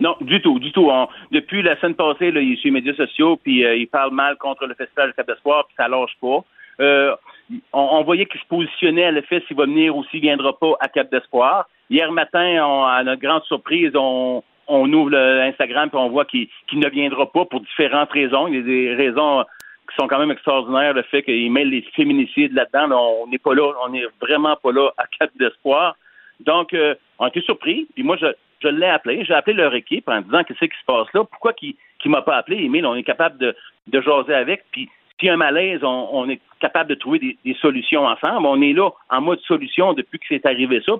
Non, du tout, du tout. On- depuis la semaine passée, là, il est sur les médias sociaux, puis euh, il parle mal contre le Festival de Cap d'Espoir, puis ça lâche pas. Euh, on, voyait qu'il se positionnait à l'effet s'il va venir ou s'il viendra pas à Cap d'Espoir. Hier matin, à notre grande surprise, on, ouvre le Instagram puis on voit qu'il ne viendra pas pour différentes raisons. Il y a des raisons qui sont quand même extraordinaires. Le fait qu'il mêle les féminicides là-dedans, là, on n'est pas là, on n'est vraiment pas là à Cap d'Espoir. Donc, euh, on été surpris. Puis moi, je, l'ai appelé. J'ai appelé leur équipe en disant qu'est-ce qui se passe là? Pourquoi qu'il ne m'a pas appelé, Émile? On est capable de, de jaser avec. A un malaise, on, est capable de trouver des, solutions ensemble. On est là en mode solution depuis que c'est arrivé ça.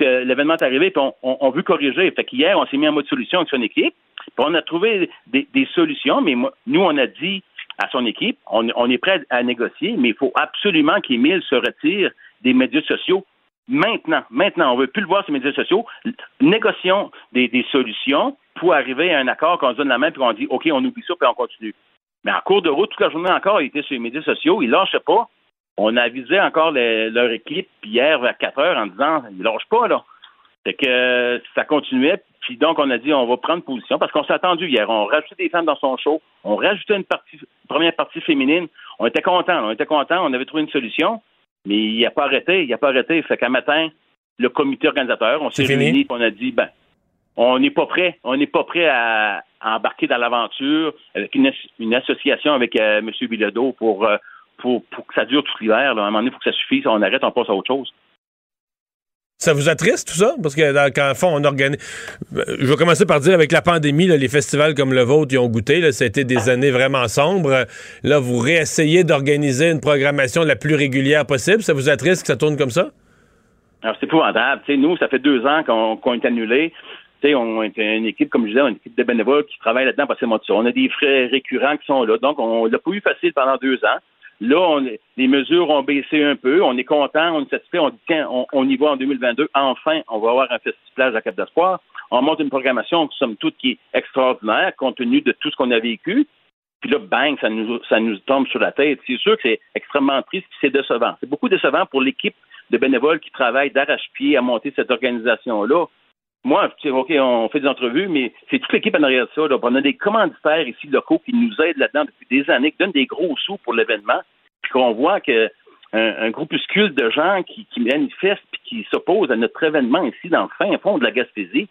Euh, L'événement est arrivé, puis on, veut corriger. Fait qu'hier, on s'est mis en mode solution avec son équipe. Puis on a trouvé des, solutions, mais moi, nous, on a dit à son équipe, on, est prêt à négocier, mais il faut absolument qu'Émile se retire des médias sociaux Maintenant, maintenant, on veut plus le voir sur les médias sociaux. Négocions des, des solutions pour arriver à un accord qu'on se donne la main puis qu'on dit OK, on oublie ça puis on continue. Mais en cours de route, toute la journée encore, il était sur les médias sociaux, il lâchait pas. On avisait encore les- leur équipe hier vers 4 heures en disant il lâche pas là. C'est que ça continuait. Puis donc, on a dit, on va prendre position parce qu'on s'est attendu hier. On rajoutait des femmes dans son show. On rajoutait une partie, première partie féminine. On était contents. On était contents. On avait trouvé une solution. Mais il n'a pas arrêté. Il n'a pas arrêté. Fait qu'un matin, le comité organisateur, on s'est réunis et on a dit, ben, on n'est pas prêt. On n'est pas prêt à, à embarquer dans l'aventure avec une, as- une association avec euh, M. Bilodeau pour, euh, pour, pour que ça dure tout l'hiver. À un moment donné, il faut que ça suffise. On arrête, on passe à autre chose. Ça vous attriste, tout ça? Parce que, dans, quand, fond, on organise. Je vais commencer par dire, avec la pandémie, là, les festivals comme le vôtre, ils ont goûté. Là, ça a été des années vraiment sombres. Là, vous réessayez d'organiser une programmation la plus régulière possible. Ça vous attriste que ça tourne comme ça? Alors, c'est épouvantable. Tu sais, nous, ça fait deux ans qu'on qu'on est annulé. On est une équipe, comme je disais, une équipe de bénévoles qui travaille là-dedans que moi, On a des frais récurrents qui sont là. Donc, on l'a pas eu facile pendant deux ans. Là, les mesures ont baissé un peu. On est content, on est satisfait. On dit, tiens, on, y va en 2022. Enfin, on va avoir un festival à Cap d'Espoir. On monte une programmation, somme toute, qui est extraordinaire, compte tenu de tout ce qu'on a vécu. Puis là, bang, ça nous, tombe sur la tête. C'est sûr que c'est extrêmement triste, c'est décevant. C'est beaucoup décevant pour l'équipe de bénévoles qui travaillent d'arrache-pied à monter cette organisation-là. Moi, OK, on fait des entrevues, mais c'est toute l'équipe en arrière de ça. On a des commanditaires ici locaux qui nous aident là-dedans depuis des années, qui donnent des gros sous pour l'événement, puis qu'on voit que un, groupuscule de gens qui, manifestent puis qui s'opposent à notre événement ici dans le fin fond de la Gaspésie.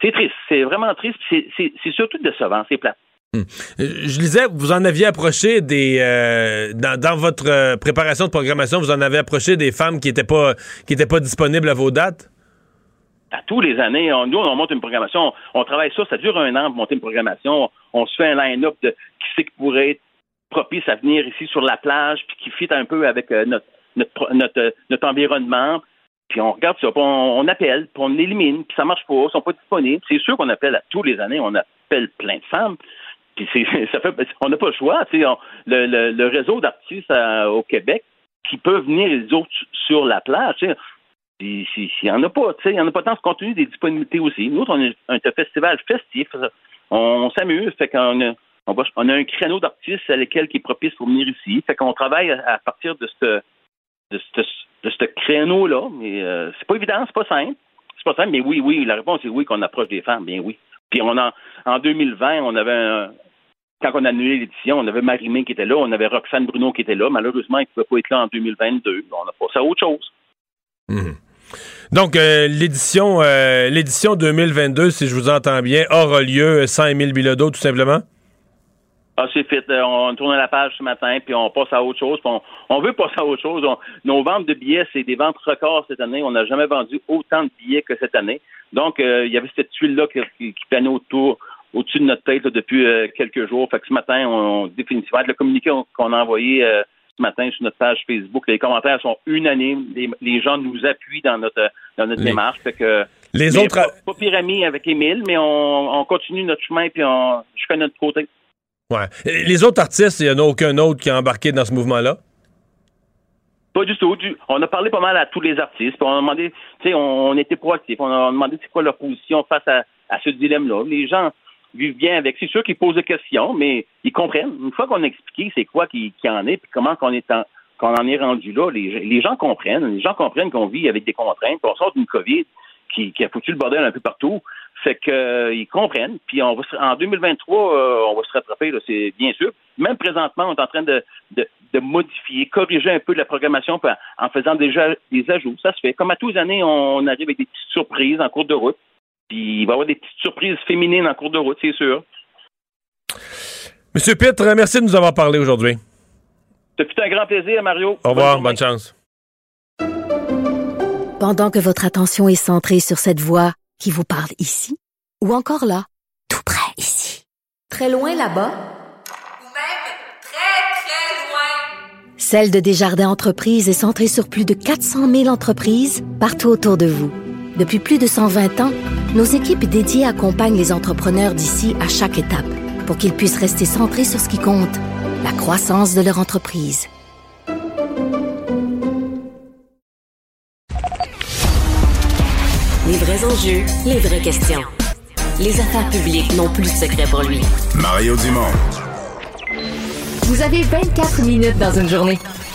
C'est triste, c'est vraiment triste, c'est- surtout décevant, c'est plat. Euh, Je lisais, vous en aviez approché des euh, dans, dans votre euh, préparation de programmation, vous en avez approché des femmes qui étaient pas qui étaient pas disponibles à vos dates? À tous les années, nous, on monte une programmation, on, travaille ça, ça dure un an pour monter une programmation, on, se fait un line-up de qui c'est qui pourrait être propice à venir ici sur la plage, puis qui fit un peu avec euh, notre, notre, notre, euh, notre environnement, puis on regarde ça, on, appelle, puis on élimine, puis ça marche pas, ils sont pas disponibles. C'est sûr qu'on appelle à tous les années, on appelle plein de femmes, puis *laughs* ça fait, on n'a pas le choix, le, le, le réseau d'artistes euh, au Québec qui peuvent venir les autres sur la plage, tu sais, puis, si- s'il n'y en a pas, tu sais, il n'y en a pas tant ce contenu des disponibilités aussi. Nous, on est un festival festif. On, s'amuse. Fait qu'on a, on, a un créneau d'artistes à lesquels qui est propice pour venir ici. Fait qu'on travaille à, partir de ce créneau-là. Mais euh, c'est pas évident, c'est pas simple. C'est pas simple, mais oui, oui, la réponse est oui qu'on approche des femmes, bien oui. Puis on en 2020, on avait un, quand on a annulé l'édition, on avait Marimé qui était là, on avait Roxane Bruno qui était là. Malheureusement, il ne pouvait pas être là en 2022. On a passé à autre chose. Donc euh, l'édition euh, l'édition 2022, si je vous entends bien, aura lieu sans Émile Bilodeau, tout simplement. Ah, c'est fait. Euh, On tourne la page ce matin, puis on passe à autre chose. On, veut passer à autre chose. Nos ventes de billets, c'est des ventes records cette année. On n'a jamais vendu autant de billets que cette année. Donc, euh, il y avait cette tuile-là qui, qui, planait autour, au-dessus de notre tête depuis euh, quelques jours. Fait que ce matin, on, on définitivement, le communiqué on- qu'on a envoyé euh, ce matin sur notre page Facebook, les commentaires sont unanimes. Les, les gens nous appuient dans notre dans notre Les- démarche. Fait que Les autres pas, pas pire ami avec Émile, mais on, on continue notre chemin puis on jusqu'à notre côté. Ouais. Les autres artistes, il n'y en a aucun autre qui a embarqué dans ce mouvement-là? Pas du tout. Du- on a parlé pas mal à tous les artistes. puis on a demandé, tu sais, on, on était proactifs. On a demandé c'est quoi leur position face à, à ce dilemme-là. Les gens vivent bien avec. C'est sûr qu'ils posent des questions, mais ils comprennent. Une fois qu'on a expliqué c'est quoi qui, qui en est, puis comment qu'on est en, qu'on en est rendu là, les, les gens comprennent. Les gens comprennent qu'on vit avec des contraintes. puis On sort d'une COVID qui, qui a foutu le bordel un peu partout. Fait que euh, comprennent. Puis on va se- en 2023, euh, on va se rattraper, c'est bien sûr. Même présentement, on est en train de, de, de modifier, corriger un peu la programmation en faisant déjà des ajouts. Ça se fait. Comme à tous les années, on arrive avec des petites surprises en cours de route. Puis il va y avoir des petites surprises féminines en cours de route, c'est sûr. Monsieur Pitre, merci de nous avoir parlé aujourd'hui. Fut un grand plaisir, Mario. Au revoir, Bonne bonne chance. Pendant que votre attention est centrée sur cette voix qui vous parle ici, ou encore là, tout près ici, très loin là-bas, Ou même très, très loin. Celle de Desjardins Entreprises est centrée sur plus de 400 000 entreprises partout autour de vous. Depuis plus de 120 ans, nos équipes dédiées accompagnent les entrepreneurs d'ici à chaque étape pour qu'ils puissent rester centrés sur ce qui compte, la croissance de leur entreprise. vrais enjeux, les vraies questions. Les affaires publiques n'ont plus de secret pour lui. Mario Dumont. Vous avez 24 minutes dans une journée.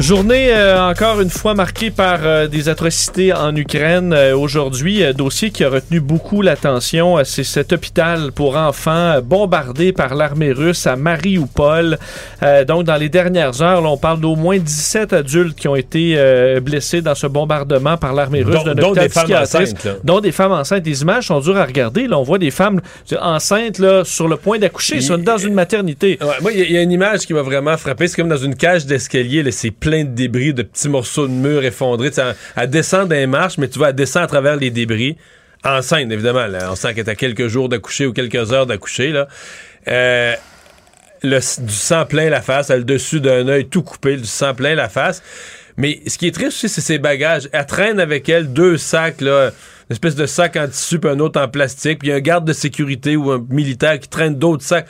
Journée euh, encore une fois marquée par euh, des atrocités en Ukraine. Euh, Aujourd'hui, euh, dossier qui a retenu beaucoup l'attention, euh, c'est cet hôpital pour enfants euh, bombardé par l'armée russe à Mariupol. Euh, donc, dans les dernières heures, là, on parle d'au moins 17 adultes qui ont été euh, blessés dans ce bombardement par l'armée russe d'un hôpital des femmes psychiatrique, enceintes, là. dont des femmes enceintes. Les images sont dures à regarder. Là, on voit des femmes enceintes là, sur le point d'accoucher, dans une maternité. Ouais, moi, il y, a- il y a une image qui m'a vraiment frappé. C'est comme dans une cage d'escalier, c'est plein de débris, de petits morceaux de murs effondrés. Elle, descend des marches, mais tu vois, elle descend à travers les débris. Enceinte, évidemment. On sent qu'elle est à quelques jours d'accoucher ou quelques heures d'accoucher. là. Euh, le, du sang plein la face, elle le dessus d'un œil tout coupé, du sang plein la face. Mais ce qui est triste aussi, c'est ses bagages. Elle traîne avec elle deux sacs, là, une espèce de sac en tissu, puis un autre en plastique, puis un garde de sécurité ou un militaire qui traîne d'autres sacs.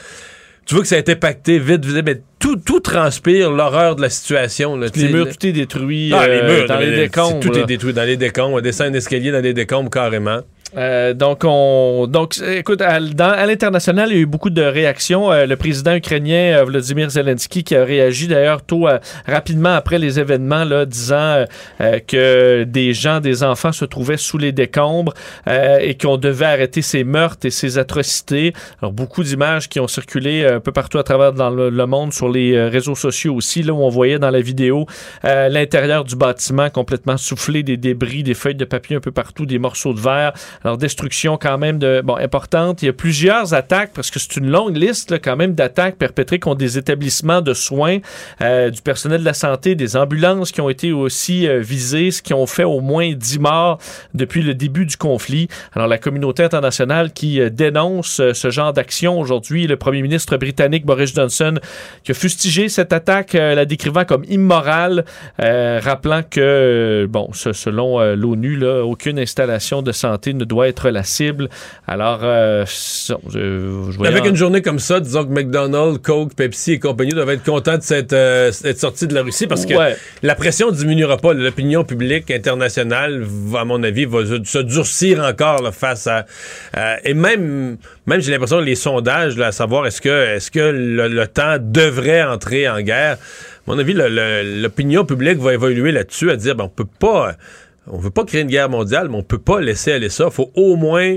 Tu vois que ça a été pacté vite, vite, mais tout, tout transpire l'horreur de la situation. Là, Les murs, tout est détruit Ah, les euh, murs, dans les décombres. Tout est détruit dans les décombres. On descend un escalier dans les décombres carrément. Euh, donc, on, donc, écoute, à, l'international, il y a eu beaucoup de réactions. Euh, le président ukrainien euh, Vladimir Zelensky qui a réagi d'ailleurs tôt, euh, rapidement après les événements, là, disant euh, que des gens, des enfants se trouvaient sous les décombres et qu'on devait arrêter ces meurtres et ces atrocités. Alors, beaucoup d'images qui ont circulé un peu partout à travers dans le, monde sur les réseaux sociaux aussi, là où on voyait dans la vidéo l'intérieur du bâtiment complètement soufflé, des débris, des feuilles de papier un peu partout, des morceaux de verre. Alors, destruction quand même de, bon, importante. Il y a plusieurs attaques, parce que c'est une longue liste là, quand même d'attaques perpétrées contre des établissements de soins, euh, du personnel de la santé, des ambulances qui ont été aussi euh, visées, ce qui ont fait au moins 10 morts depuis le début du conflit. Alors, la communauté internationale qui euh, dénonce ce genre d'action aujourd'hui, le premier ministre britannique Boris Johnson qui a fustigé cette attaque, la décrivant comme immorale, rappelant que, bon, selon l'ONU, aucune installation de santé ne doit être la cible. Alors, euh, je, Avec en- une journée comme ça, disons que McDonald's, Coke, Pepsi et compagnie doivent être contents de s'être euh, sortis de la Russie parce que Ouais. la pression diminuera pas. L'opinion publique internationale, à mon avis, va se- durcir encore là, face à... à- et même, même j'ai l'impression que les sondages, là, à savoir est-ce que, est-ce que le, le temps devrait entrer en guerre, à mon avis, l'opinion publique va évoluer là-dessus, à dire, ben, on peut pas... On veut pas créer une guerre mondiale, mais on peut pas laisser aller ça. faut au moins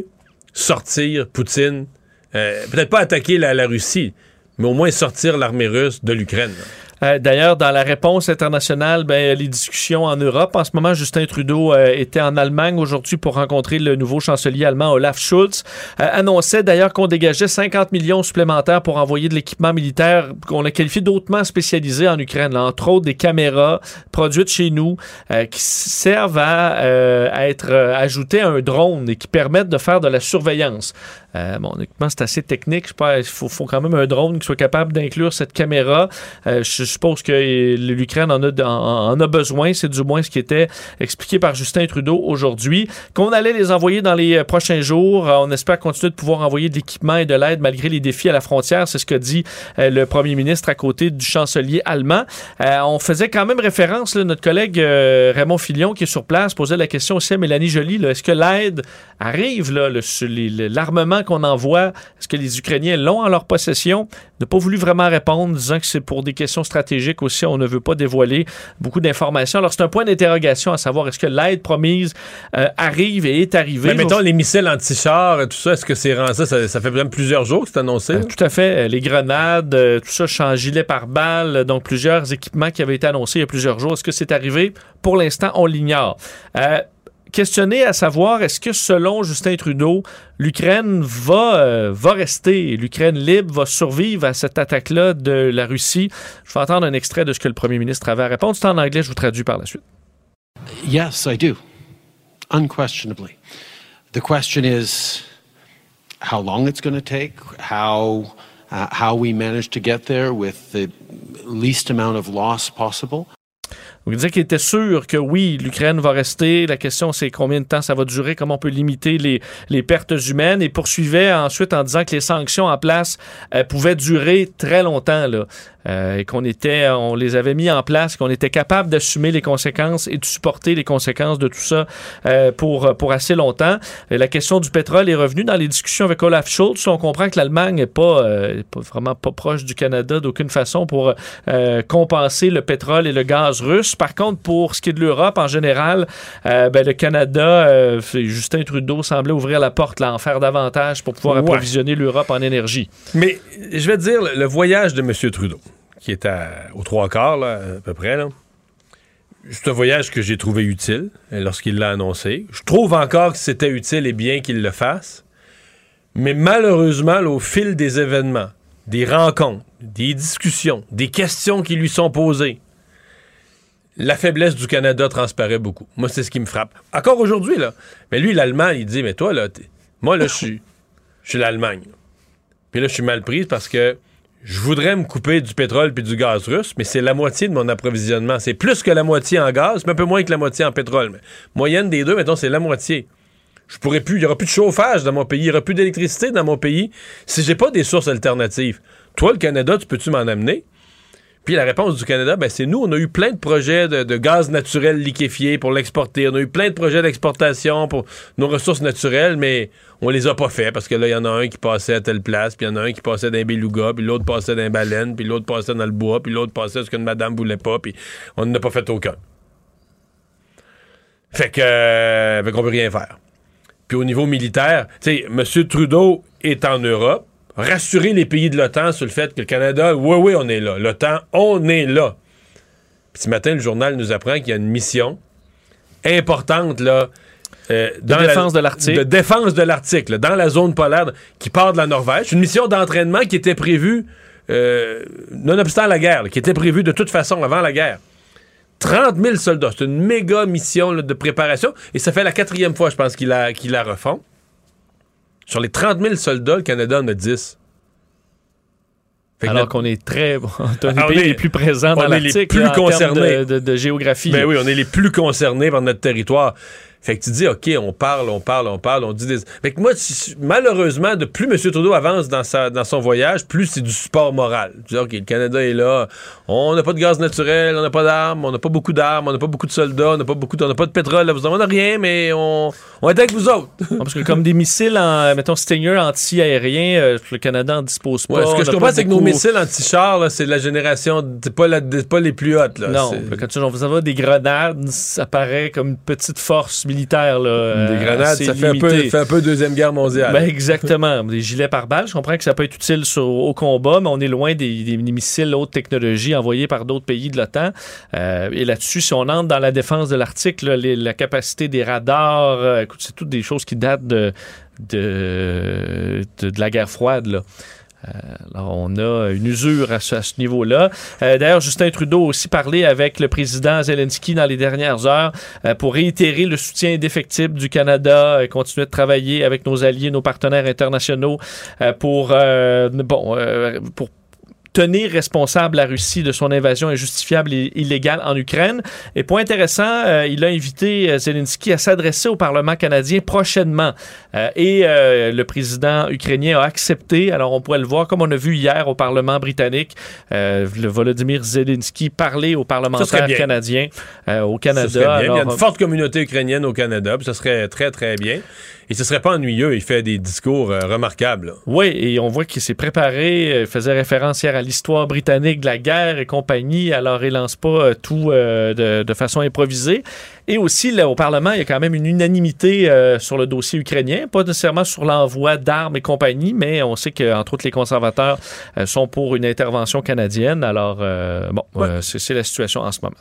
sortir Poutine. Euh, Peut-être pas attaquer la Russie, mais au moins sortir l'armée russe de l'Ukraine. Euh, D'ailleurs, dans la réponse internationale, ben, les discussions en Europe, en ce moment, Justin Trudeau euh, était en Allemagne aujourd'hui pour rencontrer le nouveau chancelier allemand Olaf Scholz. Euh, annonçait d'ailleurs qu'on dégageait 50 millions supplémentaires pour envoyer de l'équipement militaire qu'on a qualifié d'autrement spécialisé en Ukraine, entre autres des caméras produites chez nous qui servent à, à être ajoutées à un drone et qui permettent de faire de la surveillance. Euh, bon, c'est assez technique. Je sais pas, il faut, faut quand même un drone qui soit capable d'inclure cette caméra. Euh, je suppose que l'Ukraine en a, en, a besoin. C'est du moins ce qui était expliqué par Justin Trudeau aujourd'hui. Qu'on allait les envoyer dans les euh, prochains jours. Euh, on espère continuer de pouvoir envoyer de l'équipement et de l'aide malgré les défis à la frontière. C'est ce que dit le premier ministre à côté du chancelier allemand. On faisait quand même référence, là, notre collègue Raymond Filion qui est sur place posait la question aussi à Mélanie Joly. Est-ce que l'aide arrive, l'armement qu'on envoie, est-ce que les Ukrainiens l'ont en leur possession? n'a pas voulu vraiment répondre, disant que c'est pour des questions stratégiques aussi. On ne veut pas dévoiler beaucoup d'informations. Alors, c'est un point d'interrogation à savoir est-ce que l'aide promise euh, arrive et est arrivée? Mais mettons les missiles anti-chars et tout ça, est-ce que c'est rendu ça, ça? ça fait même plusieurs jours que c'est annoncé. Euh, tout à fait. Euh, Les grenades, euh, tout ça, en gilet par balle, donc plusieurs équipements qui avaient été annoncés il y a plusieurs jours. Est-ce que c'est arrivé? Pour l'instant, on l'ignore. Questionné à savoir, est-ce que selon Justin Trudeau, l'Ukraine va, euh, va rester, l'Ukraine libre va survivre à cette attaque-là de la Russie? Je vais entendre un extrait de ce que le premier ministre avait à répondre. C'est en anglais, je vous traduis par la suite. Yes, I do. Unquestionably. The question is how long it's going to take, how, uh, how we manage to get there with the least amount of loss possible. Il disait qu'il était sûr que oui, l'Ukraine va rester. La question, c'est combien de temps ça va durer, comment on peut limiter les, les pertes humaines. Et poursuivait ensuite en disant que les sanctions en place euh, pouvaient durer très longtemps. Là. Euh, et qu'on était, on les avait mis en place, qu'on était capable d'assumer les conséquences et de supporter les conséquences de tout ça euh, pour, pour assez longtemps. Et la question du pétrole est revenue dans les discussions avec Olaf Scholz. On comprend que l'Allemagne n'est pas, euh, pas, vraiment pas proche du Canada d'aucune façon pour euh, compenser le pétrole et le gaz russe. Par contre, pour ce qui est de l'Europe en général, euh, ben, le Canada, Justin Trudeau semblait ouvrir la porte, là, en faire davantage pour pouvoir Ouais. approvisionner l'Europe en énergie. Mais je vais te dire, le voyage de M. Trudeau, qui est aux trois quarts, là, à peu près, c'est un voyage que j'ai trouvé utile euh, lorsqu'il l'a annoncé. Je trouve encore que c'était utile et bien qu'il le fasse. Mais malheureusement, au fil des événements, des rencontres, des discussions, des questions qui lui sont posées, la faiblesse du Canada transparaît beaucoup. Moi, c'est ce qui me frappe. Encore aujourd'hui, là. Mais lui, l'Allemand, il dit, mais toi, là, moi, là, je suis, je suis l'Allemagne. Puis là, je suis mal prise parce que je voudrais me couper du pétrole puis du gaz russe, mais c'est la moitié de mon approvisionnement. C'est plus que la moitié en gaz, mais un peu moins que la moitié en pétrole. Moyenne des deux, mettons, c'est la moitié. Je pourrais plus, il n'y aura plus de chauffage dans mon pays, il n'y aura plus d'électricité dans mon pays si j'ai pas des sources alternatives. Toi, le Canada, tu peux-tu m'en amener? Puis la réponse du Canada, ben, c'est nous, on a eu plein de projets de, gaz naturel liquéfié pour l'exporter. On a eu plein de projets d'exportation pour nos ressources naturelles, mais on les a pas fait parce que là, il y en a un qui passait à telle place, puis il y en a un qui passait d'un beluga, puis l'autre passait d'un baleine, puis l'autre passait dans le bois, puis l'autre passait ce qu'une madame voulait pas, puis on n'a pas fait aucun. Fait que, euh, fait qu'on peut rien faire. Puis au niveau militaire, tu sais, M. Trudeau est en Europe. Rassurer les pays de l'OTAN sur le fait que le Canada, oui, oui, on est là. L'OTAN, on est là. Puis ce matin, le journal nous apprend qu'il y a une mission importante, là. euh, dans la- défense de l'Arctique. De défense de l'Arctique, dans la zone polaire, qui part de la Norvège. Une mission d'entraînement qui était prévue, euh, nonobstant la guerre, là, qui était prévue de toute façon avant la guerre. 30 000 soldats. C'est une méga mission là, de préparation. Et ça fait la quatrième fois, je pense, qu'il la, la refont. Sur les 30 000 soldats, le Canada en a 10. Fait Alors qu'on est très, *laughs* on est des Ah, on est- les plus présents on dans est les l'Arctique plus là, concernés. de, de- de géographie. Ben oui, on est les plus concernés par notre territoire. Fait que tu dis, OK, on parle, on parle, on parle, on dit des... Fait que moi, malheureusement, de plus M. Trudeau avance dans, sa, dans son voyage, plus c'est du support moral. Tu dis, OK, le Canada est là, on n'a pas de gaz naturel, on n'a pas d'armes, on n'a pas beaucoup d'armes, on n'a pas beaucoup de soldats, on n'a pas beaucoup de, on n'a pas de pétrole, là, vous en rien, mais on, on est avec vous autres. *laughs* Non, parce que comme des missiles, en, mettons, Stinger anti-aériens, euh, le Canada n'en dispose pas. Ouais, ce que je comprends, c'est que nos missiles anti-chars, c'est de la génération, c'est pas, la- c'est pas les plus hautes. Là. Non, quand tu on vous envoie des grenades, ça paraît comme une petite force militaire. Là, Des euh, grenades, ça fait un, peu, fait un peu Deuxième Guerre mondiale. Ben, exactement. *laughs* Des gilets par balles, je comprends que ça peut être utile sur- au combat, mais on est loin des, des- missiles haute technologie envoyés par d'autres pays de l'OTAN. Euh, et là-dessus, si on entre dans la défense de l'Arctique, la capacité des radars, euh, écoute, c'est toutes des choses qui datent de, de, de, de la guerre froide. Là. Euh, alors, on a une usure à ce, niveau-là. Euh, D'ailleurs, Justin Trudeau a aussi parlé avec le président Zelensky dans les dernières heures euh, pour réitérer le soutien indéfectible du Canada, euh, continuer de travailler avec nos alliés, nos partenaires internationaux euh, pour, bon, pour tenir responsable la Russie de son invasion injustifiable et illégale en Ukraine. Et point intéressant, euh, il a invité euh, Zelensky à s'adresser au Parlement canadien prochainement. Euh, et euh, le président ukrainien a accepté. Alors on pourrait le voir comme on a vu hier au Parlement britannique, le Volodymyr Zelensky parler aux parlementaires canadiens au Canada. bien. Il y a une forte communauté ukrainienne au Canada, puis ça serait très, très bien. Et ce serait pas ennuyeux. Il fait des discours euh, remarquables. là. Oui, et on voit qu'il s'est préparé, euh, il faisait référence hier à l'histoire britannique de la guerre et compagnie, alors il lance pas euh, tout euh, de, de façon improvisée. Et aussi, là, au Parlement, il y a quand même une unanimité euh, sur le dossier ukrainien, pas nécessairement sur l'envoi d'armes et compagnie, mais on sait qu'entre autres, les conservateurs euh, sont pour une intervention canadienne. Alors, euh, bon, euh, c'est la situation en ce moment.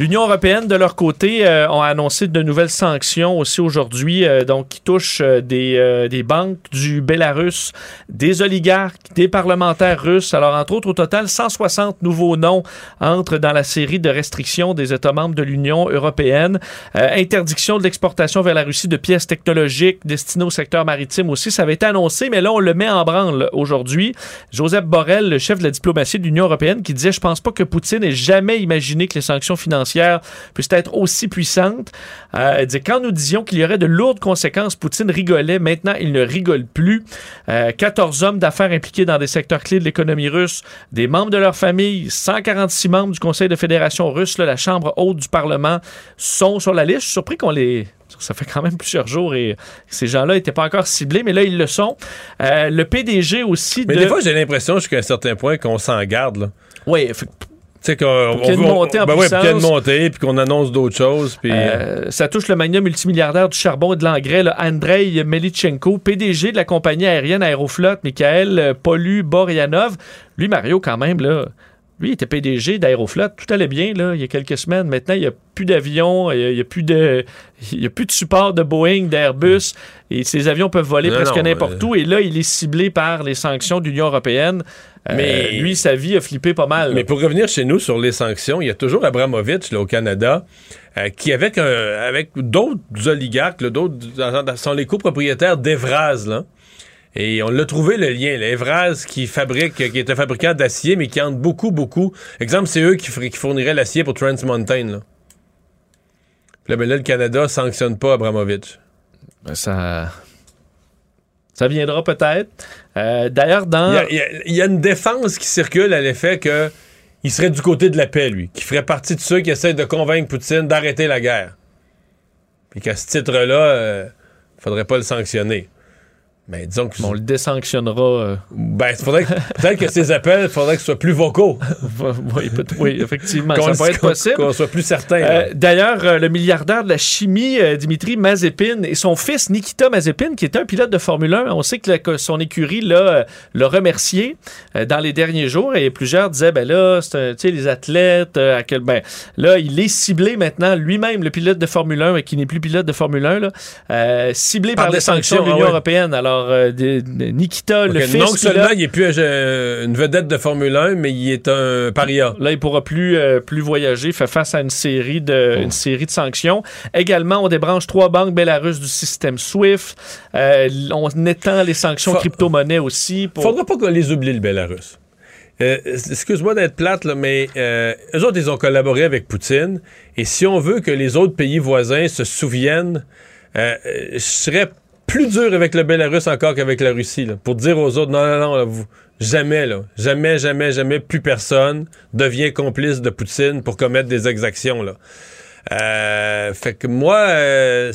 L'Union européenne, de leur côté, euh, ont annoncé de nouvelles sanctions aussi aujourd'hui, euh, donc qui touchent euh, des, euh, des banques du Bélarus, des oligarques, des parlementaires russes. Alors, entre autres, au total, 160 nouveaux noms entrent dans la série de restrictions des États membres de l'Union européenne. Interdiction de l'exportation vers la Russie de pièces technologiques destinées au secteur maritime aussi. Ça avait été annoncé, mais là, on le met en branle aujourd'hui. Joseph Borrell, le chef de la diplomatie de l'Union européenne, qui disait, je pense pas que Poutine ait jamais imaginé que les sanctions financières puissent être aussi puissantes. Euh, il disait, quand nous disions qu'il y aurait de lourdes conséquences, Poutine rigolait. Maintenant, il ne rigole plus. Euh, 14 hommes d'affaires impliqués dans des secteurs clés de l'économie russe, des membres de leur famille, 146 membres du Conseil de fédération russe, là, la Chambre haute du Parlement, sont sur la liste. Je suis surpris qu'on les ça fait quand même plusieurs jours et ces gens-là n'étaient pas encore ciblés, mais là, ils le sont. Euh, le PDG aussi Mais de... des fois, j'ai l'impression jusqu'à un certain point qu'on s'en garde. Là. Oui, sais, qu'on qu'il y ait une on- montée en ben ouais, pour qu'il y ait une puissance. montée, puis qu'on annonce d'autres choses. Puis, Euh, ça touche le magnat multimilliardaire du charbon et de l'engrais, Andrei Melitchenko, PDG de la compagnie aérienne Aéroflot, Michael euh, Polu Boryanov. Lui, Mario, quand même, là, lui, il était PDG d'Aéroflot. Tout allait bien, là, il y a quelques semaines. Maintenant, il n'y a plus d'avions, il n'y a, il y a plus de, il y a plus de support de Boeing, d'Airbus, et ces avions peuvent voler Non, presque n'importe euh, où. Et là, il est ciblé par les sanctions de l'Union européenne. Euh, Mais- lui, sa vie a flippé pas mal. là. Mais pour revenir chez nous sur les sanctions, il y a toujours Abramovich là, au Canada euh, qui, avec, un, avec d'autres oligarques, d'autres sont les copropriétaires d'Evraz. Là. Et on l'a trouvé le lien. là. Evraz qui fabrique, qui est un fabricant d'acier, mais qui entre beaucoup, beaucoup. Exemple, c'est eux qui, fourniraient l'acier pour Trans Mountain. Là. Puis là, ben là, le Canada sanctionne pas Abramovich. Ben, ça. Ça viendra peut-être. Euh, D'ailleurs, dans. Il y, a, y y une défense qui circule à l'effet que il serait du côté de la paix, lui, qui ferait partie de ceux qui essaient de convaincre Poutine d'arrêter la guerre. Puis qu'à ce titre-là, euh, faudrait pas le sanctionner. Mais disons que. On le désanctionnera. euh, Ben, faudrait que- peut-être que ces appels, faudrait que ce soit plus vocaux. *laughs* oui, peut- oui, effectivement, ça peut être possible. Qu'on soit plus certain. Euh, D'ailleurs, euh, le milliardaire de la chimie, Dimitri Mazepin, et son fils Nikita Mazepin, qui était un pilote de Formule 1, on sait que, la- que son écurie l'a remercié dans les derniers jours, et plusieurs disaient, ben là, tu sais, les athlètes, à quel, ben, là, il est ciblé maintenant, lui-même, le pilote de Formule 1, mais qui n'est plus pilote de Formule 1, là, ciblé par, Par les des sanctions de l'Union ah ouais. européenne. Alors, euh, de- de Nikita, le fils, non seulement il est plus euh, une vedette de Formule 1, mais il est un paria. Là, il pourra plus, euh, plus voyager, fait face à une série, de, Oh. une série de sanctions. Également, on débranche trois banques belarusses du système SWIFT. Euh, on étend les sanctions Fa- crypto-monnaies aussi. Pour... Faudra pas qu'on les oublie, le Bélarus. Euh, Excuse-moi d'être plate, là, mais euh, eux autres, ils ont collaboré avec Poutine. Et si on veut que les autres pays voisins se souviennent, euh, euh, je serais plus dur avec le Bélarus encore qu'avec la Russie, pour dire aux autres, non, non, non, jamais, là, jamais, jamais, jamais, plus personne devient complice de Poutine pour commettre des exactions, là. Euh, fait que moi, euh,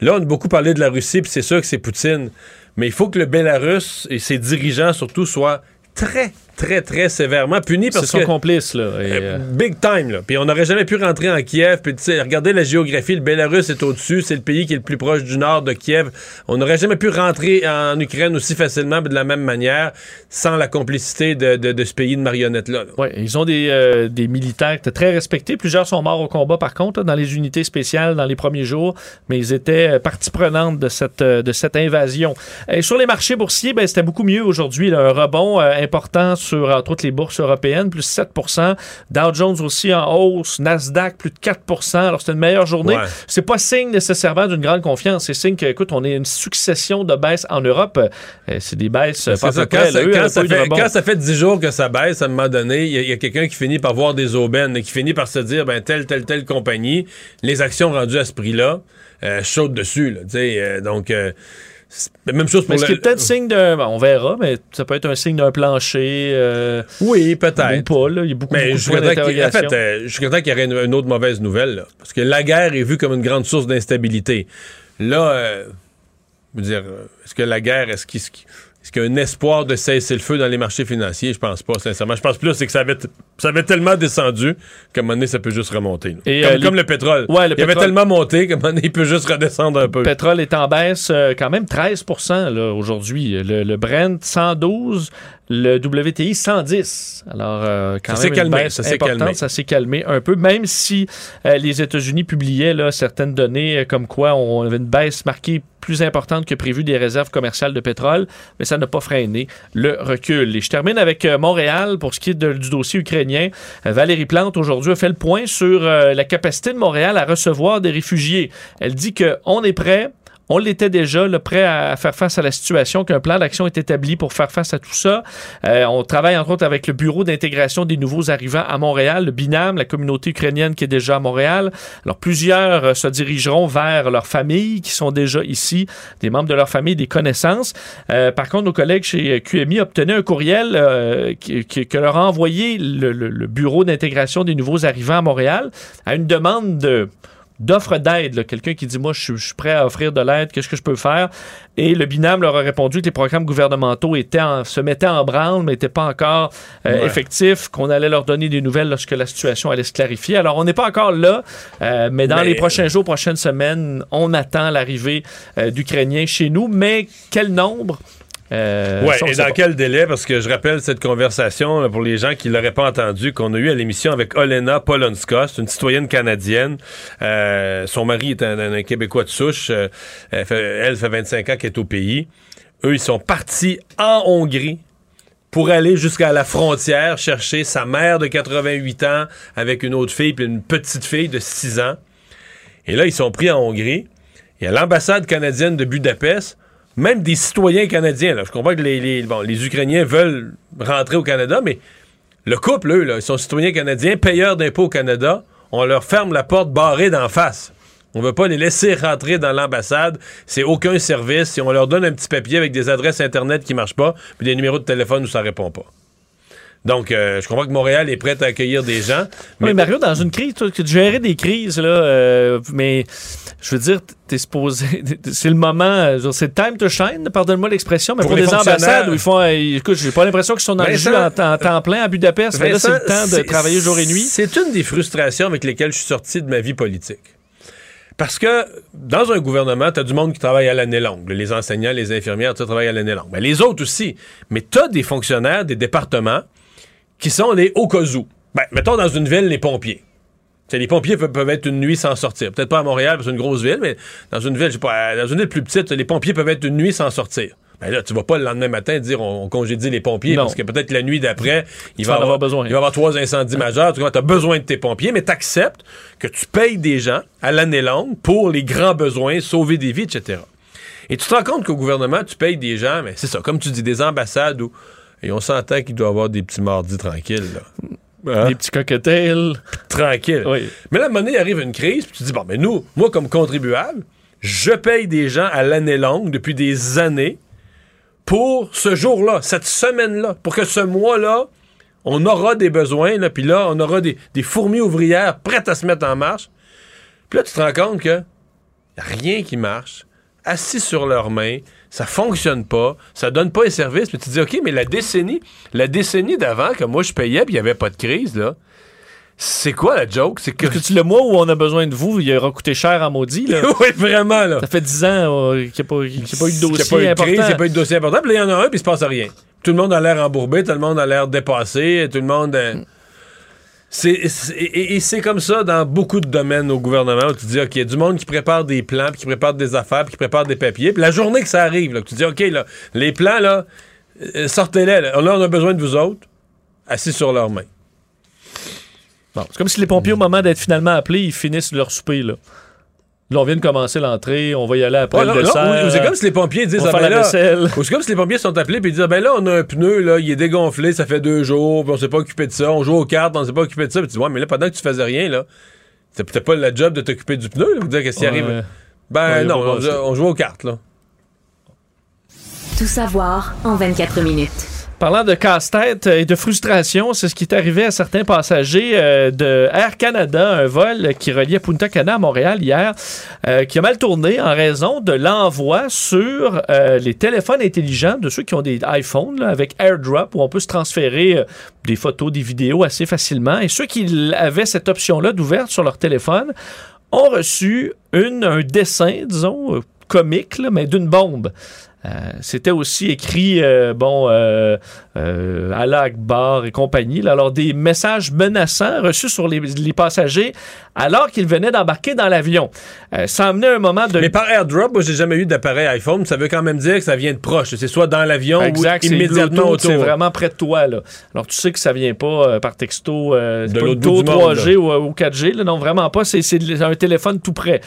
là, on a beaucoup parlé de la Russie, puis c'est sûr que c'est Poutine. Mais il faut que le Bélarus et ses dirigeants, surtout, soient très, très, très sévèrement punis C'est parce son que. complice, là. et, euh, euh, Big time, là. Puis on n'aurait jamais pu rentrer en Kiev. Puis, tu sais, regardez la géographie. Le Bélarus est au-dessus. C'est le pays qui est le plus proche du nord de Kiev. On n'aurait jamais pu rentrer en Ukraine aussi facilement, de la même manière, sans la complicité de, de- de ce pays de marionnettes-là. là. ouais, ils ont des, euh, des militaires très respectés. Plusieurs sont morts au combat, par contre, là, dans les unités spéciales dans les premiers jours, mais ils étaient partie prenante de cette, de cette invasion. Et sur les marchés boursiers, ben, c'était beaucoup mieux aujourd'hui. Un rebond euh, important sur, entre autres, les bourses européennes, plus 7 Dow Jones aussi en hausse. Nasdaq, plus de 4% Alors, c'était une meilleure journée. Ouais. C'est pas signe nécessairement d'une grande confiance. C'est signe que, écoute, on est une succession de baisses en Europe. Euh, c'est des baisses pas ça, quand, près. ça, là. Quand ça fait, rebond. quand ça fait 10 jours que ça baisse, à un moment donné, il y a, quelqu'un qui finit par voir des aubaines et qui finit par se dire, ben, telle, telle, telle compagnie, les actions rendues à ce prix-là, euh, chaudes dessus. Là, euh, donc, euh, c'est- même chose pour Mais ce qui le- est peut-être signe d'un. bon, on verra, mais ça peut être un signe d'un plancher. euh, Oui, ou peut-être. pas, là. Il y a beaucoup, Mais beaucoup je de points en fait, euh, je suis content qu'il y aurait une, une autre mauvaise nouvelle, là, parce que la guerre est vue comme une grande source d'instabilité. Là, euh, je veux dire, euh, est-ce que la guerre, est-ce qu'il est-ce qu'il y a un espoir de cesser le feu dans les marchés financiers? Je pense pas, sincèrement. Je pense plus c'est que ça avait, ça avait tellement descendu qu'à un moment donné, ça peut juste remonter. Et, comme, euh, les- le pétrole. Ouais, le il avait tellement monté qu'à un moment donné, il peut juste redescendre un peu. Le pétrole est en baisse euh, quand même 13% là, aujourd'hui. Le, le Brent 112, le WTI 110. Alors, euh, quand Ça même, s'est une calmé, baisse ça s'est importante. calmé. Ça s'est calmé un peu, même si euh, les États-Unis publiaient là, certaines données euh, comme quoi on avait une baisse marquée plus importante que prévu des réserves commerciales de pétrole, mais ça n'a pas freiné le recul. Et je termine avec Montréal pour ce qui est de- du dossier ukrainien. Valérie Plante aujourd'hui a fait le point sur euh, la capacité de Montréal à recevoir des réfugiés. Elle dit qu'on est prêt. On l'était déjà, là, prêt à faire face à la situation, qu'un plan d'action est établi pour faire face à tout ça. Euh, on travaille entre autres avec le Bureau d'intégration des nouveaux arrivants à Montréal, le BINAM, la communauté ukrainienne qui est déjà à Montréal. Alors plusieurs euh, se dirigeront vers leurs familles qui sont déjà ici, des membres de leur famille, des connaissances. Euh, par contre, nos collègues chez QMI obtenaient un courriel euh, qui- que leur a envoyé le Bureau d'intégration des nouveaux arrivants à Montréal à une demande de d'offres d'aide, quelqu'un qui dit moi je suis- je suis prêt à offrir de l'aide, qu'est-ce que je peux faire? Et le binôme leur a répondu que les programmes gouvernementaux étaient en- se mettaient en branle, mais n'étaient pas encore euh, Ouais. effectifs, qu'on allait leur donner des nouvelles lorsque la situation allait se clarifier. Alors on n'est pas encore là, euh, mais dans Mais- les prochains jours, prochaines semaines, on attend l'arrivée euh, d'Ukrainiens chez nous, mais quel nombre Euh, ouais, et dans pas. quel délai? Parce que je rappelle cette conversation là, pour les gens qui ne l'auraient pas entendu, qu'on a eu à l'émission avec Olena Polonska, c'est une citoyenne canadienne. Euh, son mari est un, un Québécois de souche. Euh, elle, fait, elle fait 25 ans qu'elle est au pays. Eux, ils sont partis en Hongrie pour aller jusqu'à la frontière chercher sa mère de 88 ans avec une autre fille puis une petite fille de 6 ans. Et là, ils sont pris en Hongrie. Et à l'ambassade canadienne de Budapest, même des citoyens canadiens, je comprends que les, Ukrainiens veulent rentrer au Canada, mais le couple, eux, là, ils sont citoyens canadiens, payeurs d'impôts au Canada, on leur ferme la porte barrée d'en face. On veut pas les laisser rentrer dans l'ambassade. C'est aucun service. Si on leur donne un petit papier avec des adresses Internet qui marchent pas, puis des numéros de téléphone où ça répond pas. Donc, euh, je comprends que Montréal est prêt à accueillir des gens. Mais Mario, dans une crise, tu gérer des crises, là, euh, mais je veux dire, t'es supposé. *laughs* C'est le moment, euh, c'est time to shine, pardonne-moi l'expression, mais Pour pour, les des ambassades où ils font. euh, écoute, j'ai pas l'impression qu'ils sont dans le jus en, temps- en temps plein à Budapest, mais là, c'est le temps de travailler jour et nuit. C'est une des frustrations avec lesquelles je suis sorti de ma vie politique. Parce que dans un gouvernement, tu as du monde qui travaille à l'année longue. Les enseignants, les infirmières, tu travaillent à l'année longue. Ben, les autres aussi. Mais tu as des fonctionnaires des départements qui sont les au cas où. Ben, mettons dans une ville, les pompiers. T'sais, les pompiers peuvent, peuvent être une nuit sans sortir. Peut-être pas à Montréal, parce que c'est une grosse ville, mais dans une ville, je sais pas, dans une ville plus petite, les pompiers peuvent être une nuit sans sortir. Ben là, tu vas pas le lendemain matin dire on, on congédie les pompiers, Non. parce que peut-être la nuit d'après, il Tu va avoir, avoir besoin. il va y avoir trois incendies majeurs. Tu as besoin de tes pompiers, mais tu acceptes que tu payes des gens à l'année longue pour les grands besoins, sauver des vies, etc. Et tu te rends compte qu'au gouvernement, tu payes des gens, mais c'est ça, comme tu dis, des ambassades où. Et on s'entend qu'il doit y avoir des petits mardis tranquilles, là. Hein? Des petits cocktails. Tranquille. Oui. Mais là, à un moment donné, arrive une crise, puis tu dis, bon, mais nous, moi, comme contribuable, je paye des gens à l'année longue depuis des années pour ce jour-là, cette semaine-là, pour que ce mois-là, on aura des besoins, là, puis là, on aura des, des fourmis ouvrières prêtes à se mettre en marche. Puis là, tu te rends compte que y a rien qui marche, assis sur leurs mains, ça fonctionne pas, ça donne pas les services, puis tu te dis, OK, mais la décennie, la décennie d'avant, que moi je payais, puis il y avait pas de crise, là, c'est quoi la joke? C'est que... Que tu le mois où on a besoin de vous, il aura coûté cher en maudit. Là. *laughs* oui, vraiment, là. Ça fait 10 ans euh, qu'il n'y a, pas- a eu de Il y a dossier pas eu de important. crise, il n'y a pas eu de dossier important. Puis là, il y en a un, puis il se passe rien. Tout le monde a l'air embourbé, tout le monde a l'air dépassé, tout le monde. euh, c'est, et, c'est comme ça dans beaucoup de domaines au gouvernement où tu dis, OK, il y a du monde qui prépare des plans, puis qui prépare des affaires, puis qui prépare des papiers. Puis la journée que ça arrive, là, que tu dis, OK, là, les plans, là, euh, sortez-les. Là, on a besoin de vous autres, assis sur leurs mains. Bon, c'est comme si les pompiers, au moment d'être finalement appelés, ils finissent leur souper. Là, Là, on vient de commencer l'entrée, on va y aller après Ouais, le dessert. ou c'est comme si les pompiers disent on va ah, faire ben la là, vaisselle. ou *laughs* c'est comme si les pompiers sont appelés puis ils disent ah, ben là on a un pneu là il est dégonflé ça fait deux jours puis on s'est pas occupé de ça on joue aux cartes on s'est pas occupé de ça puis tu dis ouais mais là pendant que tu faisais rien là c'était peut-être pas la job de t'occuper du pneu là, vous dire qu'est-ce qui Ouais. arrive? Ben non on, on joue aux cartes là Tout savoir en 24 minutes. Parlant de casse-tête et de frustration, c'est ce qui est arrivé à certains passagers euh, de Air Canada, un vol qui reliait Punta Cana à Montréal hier, euh, qui a mal tourné en raison de l'envoi sur euh, les téléphones intelligents de ceux qui ont des iPhones avec AirDrop où on peut se transférer euh, des photos, des vidéos assez facilement. Et ceux qui avaient cette option-là d'ouverte sur leur téléphone ont reçu un dessin, disons, euh, comique, mais d'une bombe. Euh, C'était aussi écrit, euh, bon, euh, euh, Allah Akbar et compagnie. là. alors, des messages menaçants reçus sur les, les passagers alors qu'ils venaient d'embarquer dans l'avion. Euh, ça a amené un moment de... Mais par airdrop, moi, j'ai jamais eu d'appareil iPhone. Ça veut quand même dire que ça vient de proche. C'est soit dans l'avion ou immédiatement autour. C'est vraiment près de toi. Là. Alors, tu sais que ça vient pas par texto, De l'autre le bout taux du monde, 3G ou, ou 4G. Là, non, vraiment pas. C'est, un téléphone tout près.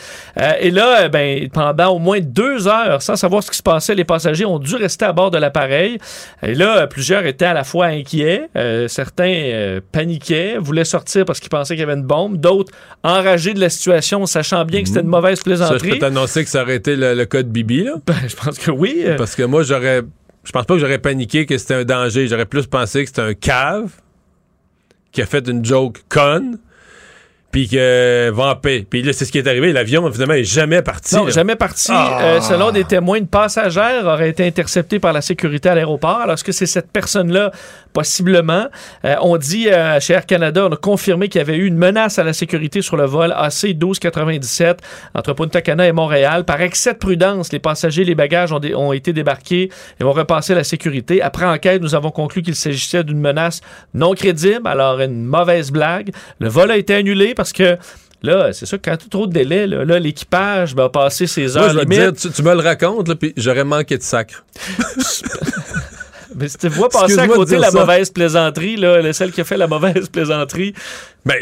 Et là, ben, pendant au moins deux heures, sans savoir ce qui se passait, les passagers ont dû rester à bord de l'appareil. Et là, plusieurs étaient à la fois inquiets. euh, certains euh, paniquaient, voulaient sortir parce qu'ils pensaient qu'il y avait une bombe. D'autres enragés de la situation, sachant bien que c'était une mauvaise Ça, je peux plaisanterie. t'annoncer que ça aurait été le, le code Bibi, là. Ben, je pense que oui. euh, Parce que moi, j'aurais. Je pense pas que j'aurais paniqué que c'était un danger. J'aurais plus pensé que c'était un cave qui a fait une joke conne. Puis que va en paix. Puis là, c'est ce qui est arrivé. L'avion, finalement, est jamais parti. Non, là. jamais parti. Ah. Euh, selon des témoins, une passagère aurait été interceptée par la sécurité à l'aéroport. Alors, est-ce que c'est cette personne-là? Possiblement. Euh, on dit euh, chez Air Canada, on a confirmé qu'il y avait eu une menace à la sécurité sur le vol AC 1297 entre Punta Cana et Montréal. Par excès de prudence, les passagers et les bagages ont, ont été débarqués et ont repassé la sécurité. Après enquête, nous avons conclu qu'il s'agissait d'une menace non crédible, alors une mauvaise blague. Le vol a été annulé parce que Là, c'est sûr quand as trop de délai, là, l'équipage va passer ses Moi, heures je vais te dire, tu, tu me le racontes, puis j'aurais manqué de sacre. *laughs* Mais si tu vois passer à côté la ça. mauvaise plaisanterie, là, le- celle qui a fait la mauvaise plaisanterie. Ben,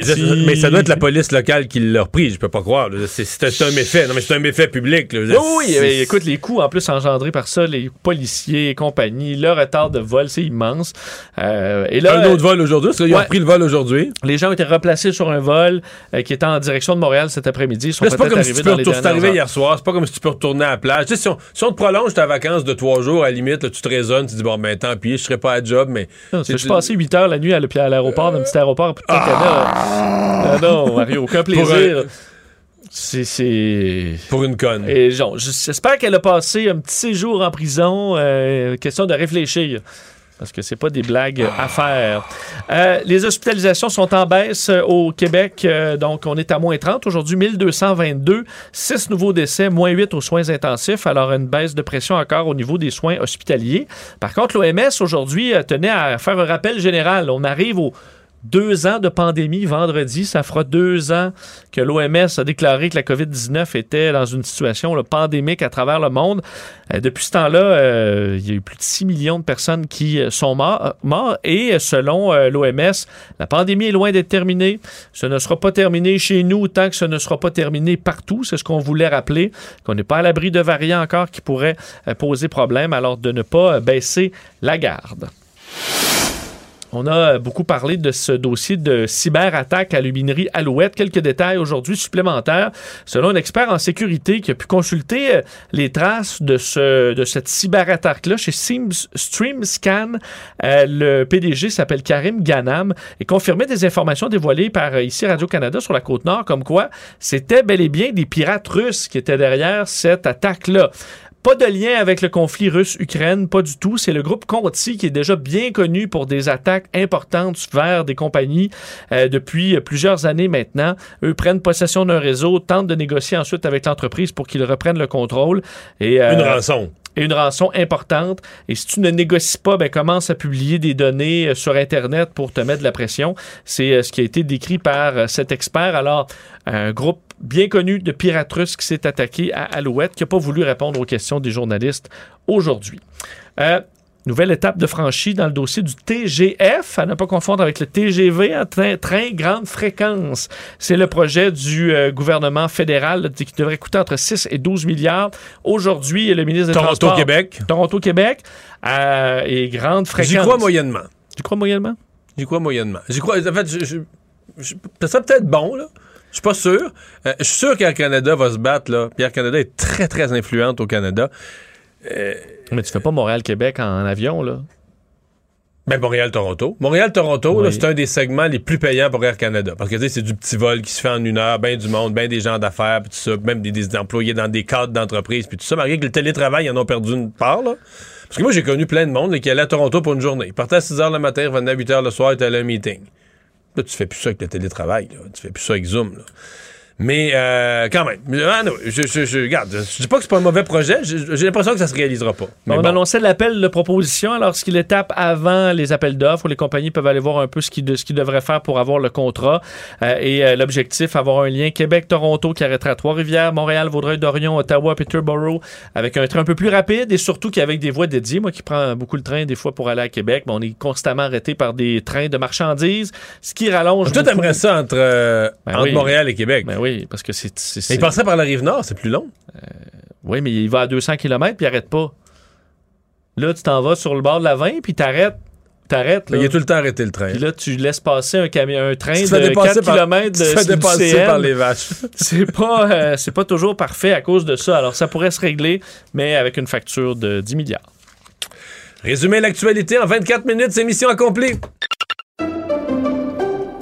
mais ça doit être la police locale qui l'a repris, je peux pas croire. C'est un méfait. Non, mais c'est un méfait public. là. Oui, oui, écoute, les coûts en plus engendrés par ça, les policiers et compagnie, le retard de vol, c'est immense. Euh, et là, un autre vol aujourd'hui, parce qu'ils ont repris le vol aujourd'hui. les gens ont été replacés sur un vol euh, qui était en direction de Montréal cet après-midi. C'est pas comme si tu peux retourner. Hier soir, c'est pas comme si tu peux retourner à la plage. Si on, si on te prolonge ta vacance de trois jours, à la limite, là, tu te raisonnes, tu dis, bon, ben tant pis, je serai pas à job, mais. Non, Je suis passé 8 heures la nuit à l'aéroport, dans un petit aéroport à Cana. Ah non, Mario, aucun plaisir. C'est- C'est. Pour une conne. Et genre, j'espère qu'elle a passé un petit séjour en prison. euh, question de réfléchir. Parce que c'est pas des blagues à faire. Euh, les hospitalisations sont en baisse euh, au Québec. euh, donc, on est à moins 30 aujourd'hui, 1222. 6 nouveaux décès, moins 8 aux soins intensifs. Alors, une baisse de pression encore au niveau des soins hospitaliers. Par contre, l'OMS aujourd'hui tenait à faire un rappel général. On arrive au deux ans de pandémie vendredi. Ça fera deux ans que l'OMS a déclaré que la COVID-19 était dans une situation là, pandémique à travers le monde. Euh, depuis ce temps-là, euh, il y a eu plus de 6 millions de personnes qui euh, sont morts et selon l'OMS, la pandémie est loin d'être terminée. Ce ne sera pas terminé chez nous tant que ce ne sera pas terminé partout. C'est ce qu'on voulait rappeler, qu'on n'est pas à l'abri de variants encore qui pourraient poser problème, alors de ne pas baisser la garde. On a beaucoup parlé de ce dossier de cyberattaque à l'ubinerie Alouette. Quelques détails aujourd'hui supplémentaires. Selon un expert en sécurité qui a pu consulter euh, les traces de, ce, de cette cyberattaque-là chez StreamScan, euh, le PDG s'appelle Karim Ganam et confirmait des informations dévoilées par euh, ici Radio-Canada sur la côte nord, comme quoi c'était bel et bien des pirates russes qui étaient derrière cette attaque-là. Pas de lien avec le conflit russe-Ukraine, pas du tout. C'est le groupe Conti qui est déjà bien connu pour des attaques importantes vers des compagnies euh, depuis plusieurs années maintenant. Eux prennent possession d'un réseau, tentent de négocier ensuite avec l'entreprise pour qu'ils reprennent le contrôle. Et, euh, Une rançon. et une rançon importante. Et si tu ne négocies pas, ben, commence à publier des données euh, sur Internet pour te mettre de la pression. C'est ce qui a été décrit par cet expert. Alors, un groupe bien connu de russes qui s'est attaqué à Alouette, qui n'a pas voulu répondre aux questions des journalistes aujourd'hui. Euh, Nouvelle étape de franchie dans le dossier du TGF, à ne pas confondre avec le TGV, un train, train grande fréquence. C'est le projet du euh, gouvernement fédéral qui devrait coûter entre 6 et 12 milliards. Aujourd'hui, le ministre des Toronto, Transports... Québec. Toronto-Québec. euh, et grande fréquence. J'y crois moyennement. Tu crois moyennement? J'y crois moyennement. J'y crois. En fait, je, je- je- ça serait peut-être bon, là. Je suis pas sûr. Euh, je suis sûr qu'Air Canada va se battre, là. Puis Air Canada est très, très influente au Canada. Mais tu fais pas Montréal-Québec en avion, là? Ben, Montréal-Toronto. Montréal-Toronto, Oui. c'est un des segments les plus payants pour Air Canada. Parce que, c'est du petit vol qui se fait en une heure, ben du monde, ben des gens d'affaires, puis tout ça, même des, des employés dans des cadres d'entreprise, puis tout ça. Malgré que le télétravail, ils en ont perdu une part, là. Parce que moi, j'ai connu plein de monde là, qui allait à Toronto pour une journée. Ils partaient à 6 h le matin, revenaient à 8 h le soir, ils étaient à un meeting. Là, tu fais plus ça avec le télétravail, là. Tu fais plus ça avec Zoom, là. Mais euh, quand même, ah non, je, je, je, regarde, je dis pas que c'est pas un mauvais projet, j'ai l'impression que ça se réalisera pas. Mais on bon. annonçait l'appel de proposition. Alors, ce qu'il étape avant les appels d'offres où les compagnies peuvent aller voir un peu ce qu'ils de- devraient faire pour avoir le contrat. Euh, et euh, l'objectif, avoir un lien Québec-Toronto qui arrêterait à Trois-Rivières, Montréal, Vaudreuil-Dorion, Ottawa, Peterborough, avec un train un peu plus rapide et surtout qu'avec des voies dédiées. Moi qui prends beaucoup le train des fois pour aller à Québec, mais on est constamment arrêté par des trains de marchandises, ce qui rallonge. Toi, t'aimerais ça entre, Ben entre oui. Montréal et Québec. Ben oui, parce que c'est. il passerait par la rive nord, c'est plus long. Oui, mais il va à 200 km puis il arrête pas. Là, tu t'en vas sur le bord de la 20 puis t'arrêtes. T'arrêtes. Il est tout le temps arrêté le train. Puis là, tu laisses passer un, camion, un train de fais dépasser 4 par- km de tu dépasser par les vaches. *laughs* C'est pas, euh, c'est pas toujours parfait à cause de ça. Alors, ça pourrait se régler, mais avec une facture de 10 milliards. Résumer l'actualité en 24 minutes, c'est mission accomplie.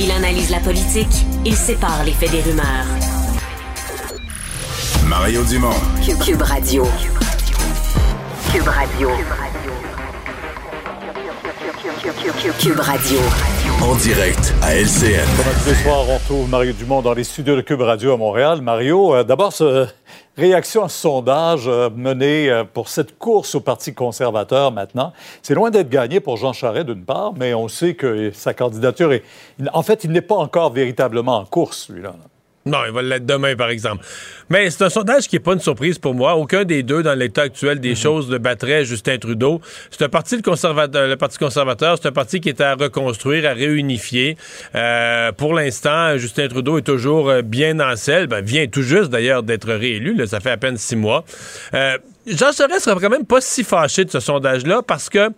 Il analyse la politique, il sépare les faits des rumeurs. Mario Dumont. Cube, Cube Radio. Cube Radio. Cube Radio. En direct à LCN. Comme tous les soirs, on retrouve Mario Dumont dans les studios de Cube Radio à Montréal. Mario, euh, d'abord, ce- réaction à ce sondage euh, mené euh, pour cette course au Parti conservateur maintenant. C'est loin d'être gagné pour Jean Charest, d'une part, mais on sait que sa candidature est... En fait, il n'est pas encore véritablement en course, lui-là. Non, il va l'être demain, par exemple. Mais c'est un sondage qui n'est pas une surprise pour moi. Aucun des deux, dans l'état actuel des choses, ne battrait Justin Trudeau. C'est un parti, le, conservateur, le Parti conservateur, c'est un parti qui est à reconstruire, à réunifier. Euh, pour l'instant, Justin Trudeau est toujours euh, bien en selle. Ben, vient tout juste, d'ailleurs, d'être réélu. Là, ça fait à peine six mois. Euh, Jean Charest serait quand même pas si fâché de ce sondage-là parce que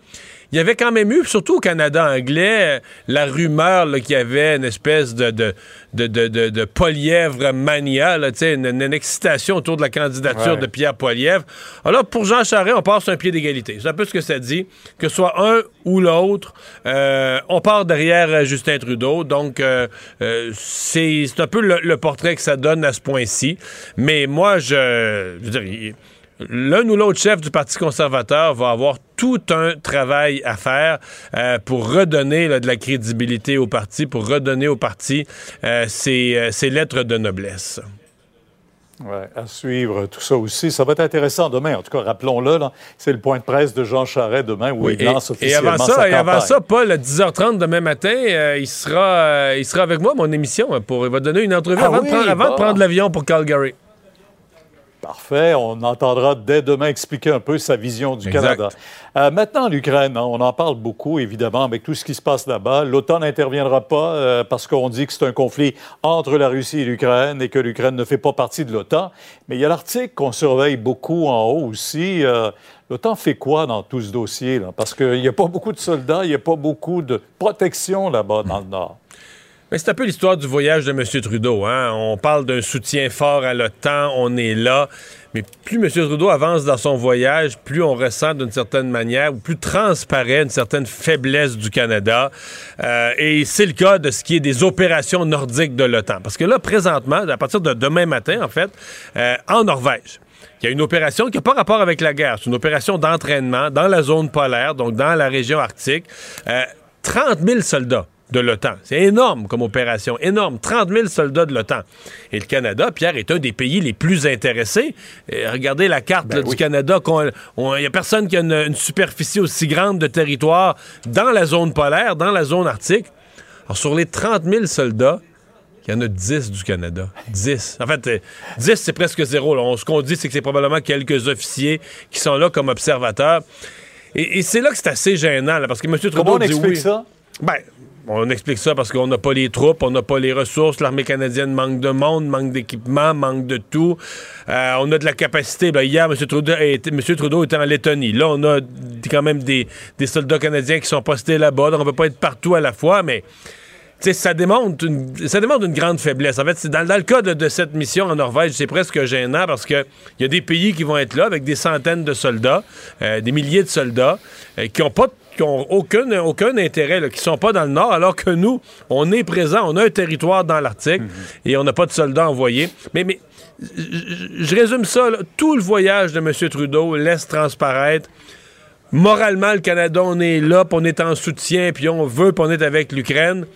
il y avait quand même eu, surtout au Canada anglais, euh, la rumeur qu'il y avait une espèce de, de, de, de, de- Polièvre mania, là, une, une excitation autour de la candidature Ouais. de Pierre Polièvre. Alors, pour Jean Charest, on part sur un pied d'égalité. C'est un peu ce que ça dit, que ce soit un ou l'autre, euh, on part derrière euh, Justin Trudeau. Donc, euh, euh, c'est un peu le, le portrait que ça donne à ce point-ci. Mais moi, je, je veux dire, l'un ou l'autre chef du Parti conservateur va avoir tout un travail à faire euh, pour redonner là, de la crédibilité au parti, pour redonner au parti euh, ses, euh, ses lettres de noblesse. Ouais, à suivre tout ça aussi. Ça va être intéressant demain. En tout cas, rappelons-le, c'est le point de presse de Jean Charest demain où il et, lance et officiellement avant sa ça, et avant campagne. ça, Paul, à 10h30 demain matin, euh, il, sera, il sera avec moi, mon émission, hein, pour, il va donner une entrevue Ah avant, oui, de, prendre, avant de bon. prendre l'avion pour Calgary. Parfait. On entendra dès demain expliquer un peu sa vision du Exact. Canada. Euh, maintenant, l'Ukraine, hein, on en parle beaucoup, évidemment, avec tout ce qui se passe là-bas. L'OTAN n'interviendra pas euh, parce qu'on dit que c'est un conflit entre la Russie et l'Ukraine et que l'Ukraine ne fait pas partie de l'OTAN. Mais il y a l'Arctique qu'on surveille beaucoup en haut aussi. Euh, L'OTAN fait quoi dans tout ce dossier? Là? Parce qu'il n'y a pas beaucoup de soldats, il n'y a pas beaucoup de protection là-bas dans le Nord. C'est un peu l'histoire du voyage de M. Trudeau. Hein? On parle d'un soutien fort à l'OTAN, on est là. Mais plus M. Trudeau avance dans son voyage, plus on ressent d'une certaine manière, ou plus transparaît une certaine faiblesse du Canada. Euh, et c'est le cas de ce qui est des opérations nordiques de l'OTAN. Parce que là, présentement, à partir de demain matin, en fait, euh, en Norvège, il y a une opération qui n'a pas rapport avec la guerre. C'est une opération d'entraînement dans la zone polaire, donc dans la région arctique. Euh, 30 000 soldats de l'OTAN. C'est énorme comme opération, énorme. 30 000 soldats de l'OTAN. Et le Canada, Pierre, est un des pays les plus intéressés. Euh, regardez la carte là, du Canada. Il n'y a personne qui a une, une superficie aussi grande de territoire dans la zone polaire, dans la zone arctique. Alors, sur les 30 000 soldats, il y en a 10 du Canada. 10. En fait, euh, 10, c'est presque zéro. là. On- ce qu'on dit, c'est que c'est probablement quelques officiers qui sont là comme observateurs. Et, et c'est là que c'est assez gênant, là, parce que M. Trudeau Comment on dit explique oui. ça? Ben, on explique ça parce qu'on n'a pas les troupes, on n'a pas les ressources. L'armée canadienne manque de monde, manque d'équipement, manque de tout. Euh, on a de la capacité. Ben, hier, M. Trudeau, était, en Lettonie. Là, on a quand même des, soldats canadiens qui sont postés là-bas. Donc, on ne peut pas être partout à la fois, mais ça démontre une, ça démontre une grande faiblesse. En fait, dans, le cas de, de cette mission en Norvège, c'est presque gênant parce que il y a des pays qui vont être là avec des centaines de soldats, euh, des milliers de soldats, euh, qui ont pas qui ont aucun, aucun intérêt, là, qui sont pas dans le Nord, alors que nous, on est présent, on a un territoire dans l'Arctique et on n'a pas de soldats envoyés. Mais, mais je résume ça, là. tout le voyage de M. Trudeau laisse transparaître moralement, le Canada, on est là, puis on est en soutien, puis on veut, puis on est avec l'Ukraine.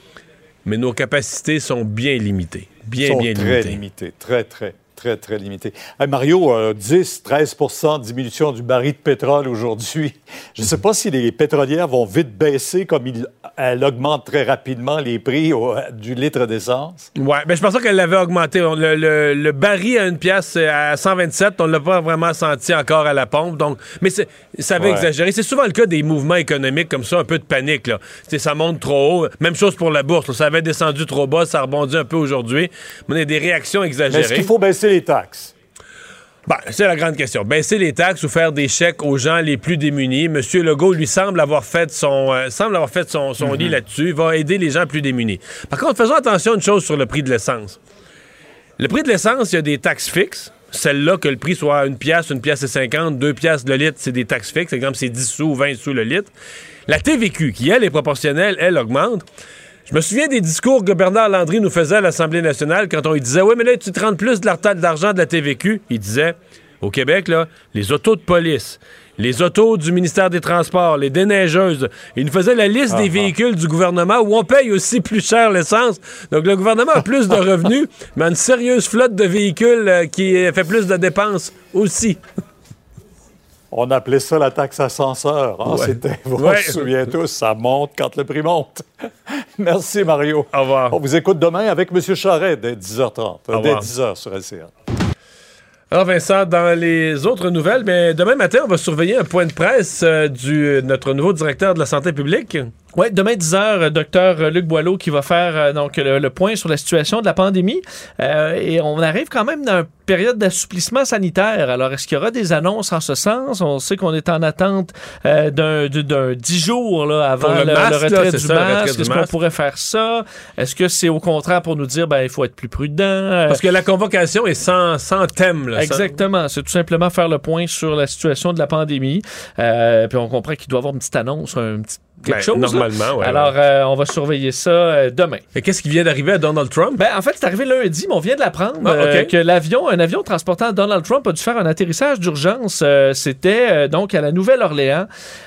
Mais nos capacités sont bien limitées. Bien, sont bien très limitées. Très, très, très, très limités. Hey, Mario, euh, 10, 13 de diminution du baril de pétrole aujourd'hui. Je ne sais pas si les pétrolières vont vite baisser comme il- elle augmente très rapidement les prix au- du litre d'essence. Ouais, ben je pensais qu'elle l'avait augmenté. On- Le, le, le baril à une pièce euh, à 127, on l'a pas vraiment senti encore à la pompe. Donc, mais ça avait Ouais. exagéré. C'est souvent le cas des mouvements économiques comme ça, un peu de panique. Là. Ça monte trop haut. Même chose pour la bourse. là. Ça avait descendu trop bas, ça rebondit un peu aujourd'hui. Mais on a des réactions Mais exagérées. est-ce qu'il faut baisser les taxes? Ben, c'est la grande question. Baisser les taxes ou faire des chèques aux gens les plus démunis. Monsieur Legault lui semble avoir fait son euh, semble avoir fait son, son lit là-dessus. Il va aider les gens plus démunis. Par contre, faisons attention à une chose sur le prix de l'essence. Le prix de l'essence, il y a des taxes fixes. Celle-là, que le prix soit une pièce, une pièce et 50, deux pièces le litre, c'est des taxes fixes. Par exemple, c'est 10 sous, 20 sous le litre. La TVQ, qui, elle, est proportionnelle, elle augmente. Je me souviens des discours que Bernard Landry nous faisait à l'Assemblée nationale quand on lui disait Oui, mais là, tu te rends plus de l'argent de la TVQ. Il disait Au Québec, là, les autos de police, les autos du ministère des Transports, les déneigeuses. Il nous faisait la liste des véhicules du gouvernement où on paye aussi plus cher l'essence. Donc, le gouvernement a plus de revenus, *laughs* mais a une sérieuse flotte de véhicules euh, qui fait plus de dépenses aussi. On appelait ça la taxe ascenseur. hein? Ouais. C'était, vous Ouais. vous souvenez tous, ça monte quand le prix monte. *laughs* Merci, Mario. Au revoir. On vous écoute demain avec M. Charret dès 10h30, Au dès revoir. 10h sur LCN. Alors Vincent, dans les autres nouvelles, mais demain matin, on va surveiller un point de presse euh, du notre nouveau directeur de la santé publique. Oui, demain 10h, docteur Luc Boileau qui va faire euh, donc le, le point sur la situation de la pandémie. Euh, et on arrive quand même dans une période d'assouplissement sanitaire. Alors, est-ce qu'il y aura des annonces en ce sens? On sait qu'on est en attente euh, d'un d'un- d'un 10 jours là, avant le le, masque, le là, retrait du ça, masque. Est-ce qu'on pourrait faire ça? Est-ce que c'est au contraire pour nous dire ben il faut être plus prudent? Euh, Parce que la convocation est sans, sans thème. Là, Exactement. C'est tout simplement faire le point sur la situation de la pandémie. Euh, puis on comprend qu'il doit y avoir une petite annonce, un petit quelque Ben, chose. normalement, ouais, Alors, euh, on va surveiller ça euh, demain. Et qu'est-ce qui vient d'arriver à Donald Trump? Ben, en fait, c'est arrivé lundi, mais on vient de l'apprendre Ah, euh, que l'avion, un avion transportant Donald Trump a dû faire un atterrissage d'urgence. C'était donc à la Nouvelle-Orléans.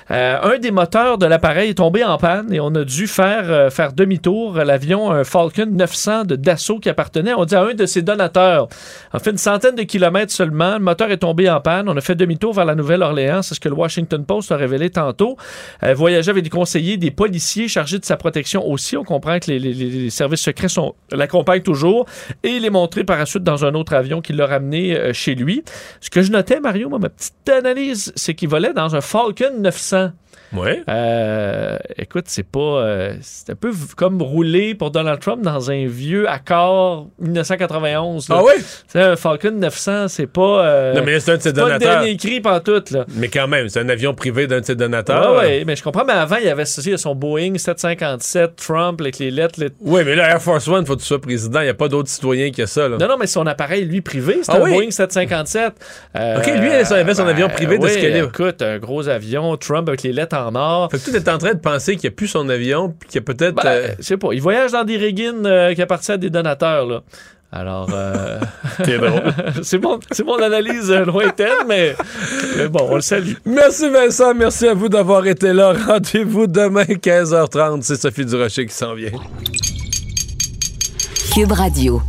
Un des moteurs de l'appareil est tombé en panne et on a dû faire, faire demi-tour. L'avion, un Falcon 900 de Dassault qui appartenait, on dit, à un de ses donateurs. A fait une centaine de kilomètres seulement. Le moteur est tombé en panne. On a fait demi-tour vers la Nouvelle-Orléans. C'est ce que le Washington Post a révélé tantôt. Voyager avec des conseillers, des policiers chargés de sa protection aussi. On comprend que les, services secrets l'accompagnent toujours. Et il est montré par la suite dans un autre avion qui l'a ramené euh, chez lui. Ce que je notais, Mario, moi, ma petite analyse, c'est qu'il volait dans un Falcon 900. Ouais. Euh, écoute, c'est pas. euh, c'est un peu comme rouler pour Donald Trump dans un vieux Accord 1991. là. Ah oui? C'est un Falcon 900, c'est pas. euh, Non, mais c'est un de ses c'est pas le donateurs. dernier cri pantoute, là. Mais quand même, c'est un avion privé d'un de ses donateurs. Ah ouais, mais je comprends, mais avant, il y avait ceci, son Boeing 757 Trump avec les lettres. les- Oui, mais là, Air Force One, faut que tu sois président. Il n'y a pas d'autres citoyens qui a ça. Là. Non, non, mais son appareil, lui, privé, c'est Ah un oui? Boeing 757. Euh, OK, lui, il avait son avion privé de oui, ce. Écoute, un gros avion, Trump avec les lettres en or. Fait que tu es en train de penser qu'il n'y a plus son avion, puis qu'il y a peut-être. Ben, euh, Je sais pas, il voyage dans des régines euh, qui appartiennent à des donateurs, là. Alors, euh, C'est drôle. *laughs* c'est mon, c'est mon analyse euh, lointaine, mais, mais bon, on le salue. Merci Vincent, merci à vous d'avoir été là. Rendez-vous demain 15h30. C'est Sophie Durocher qui s'en vient. Cube Radio.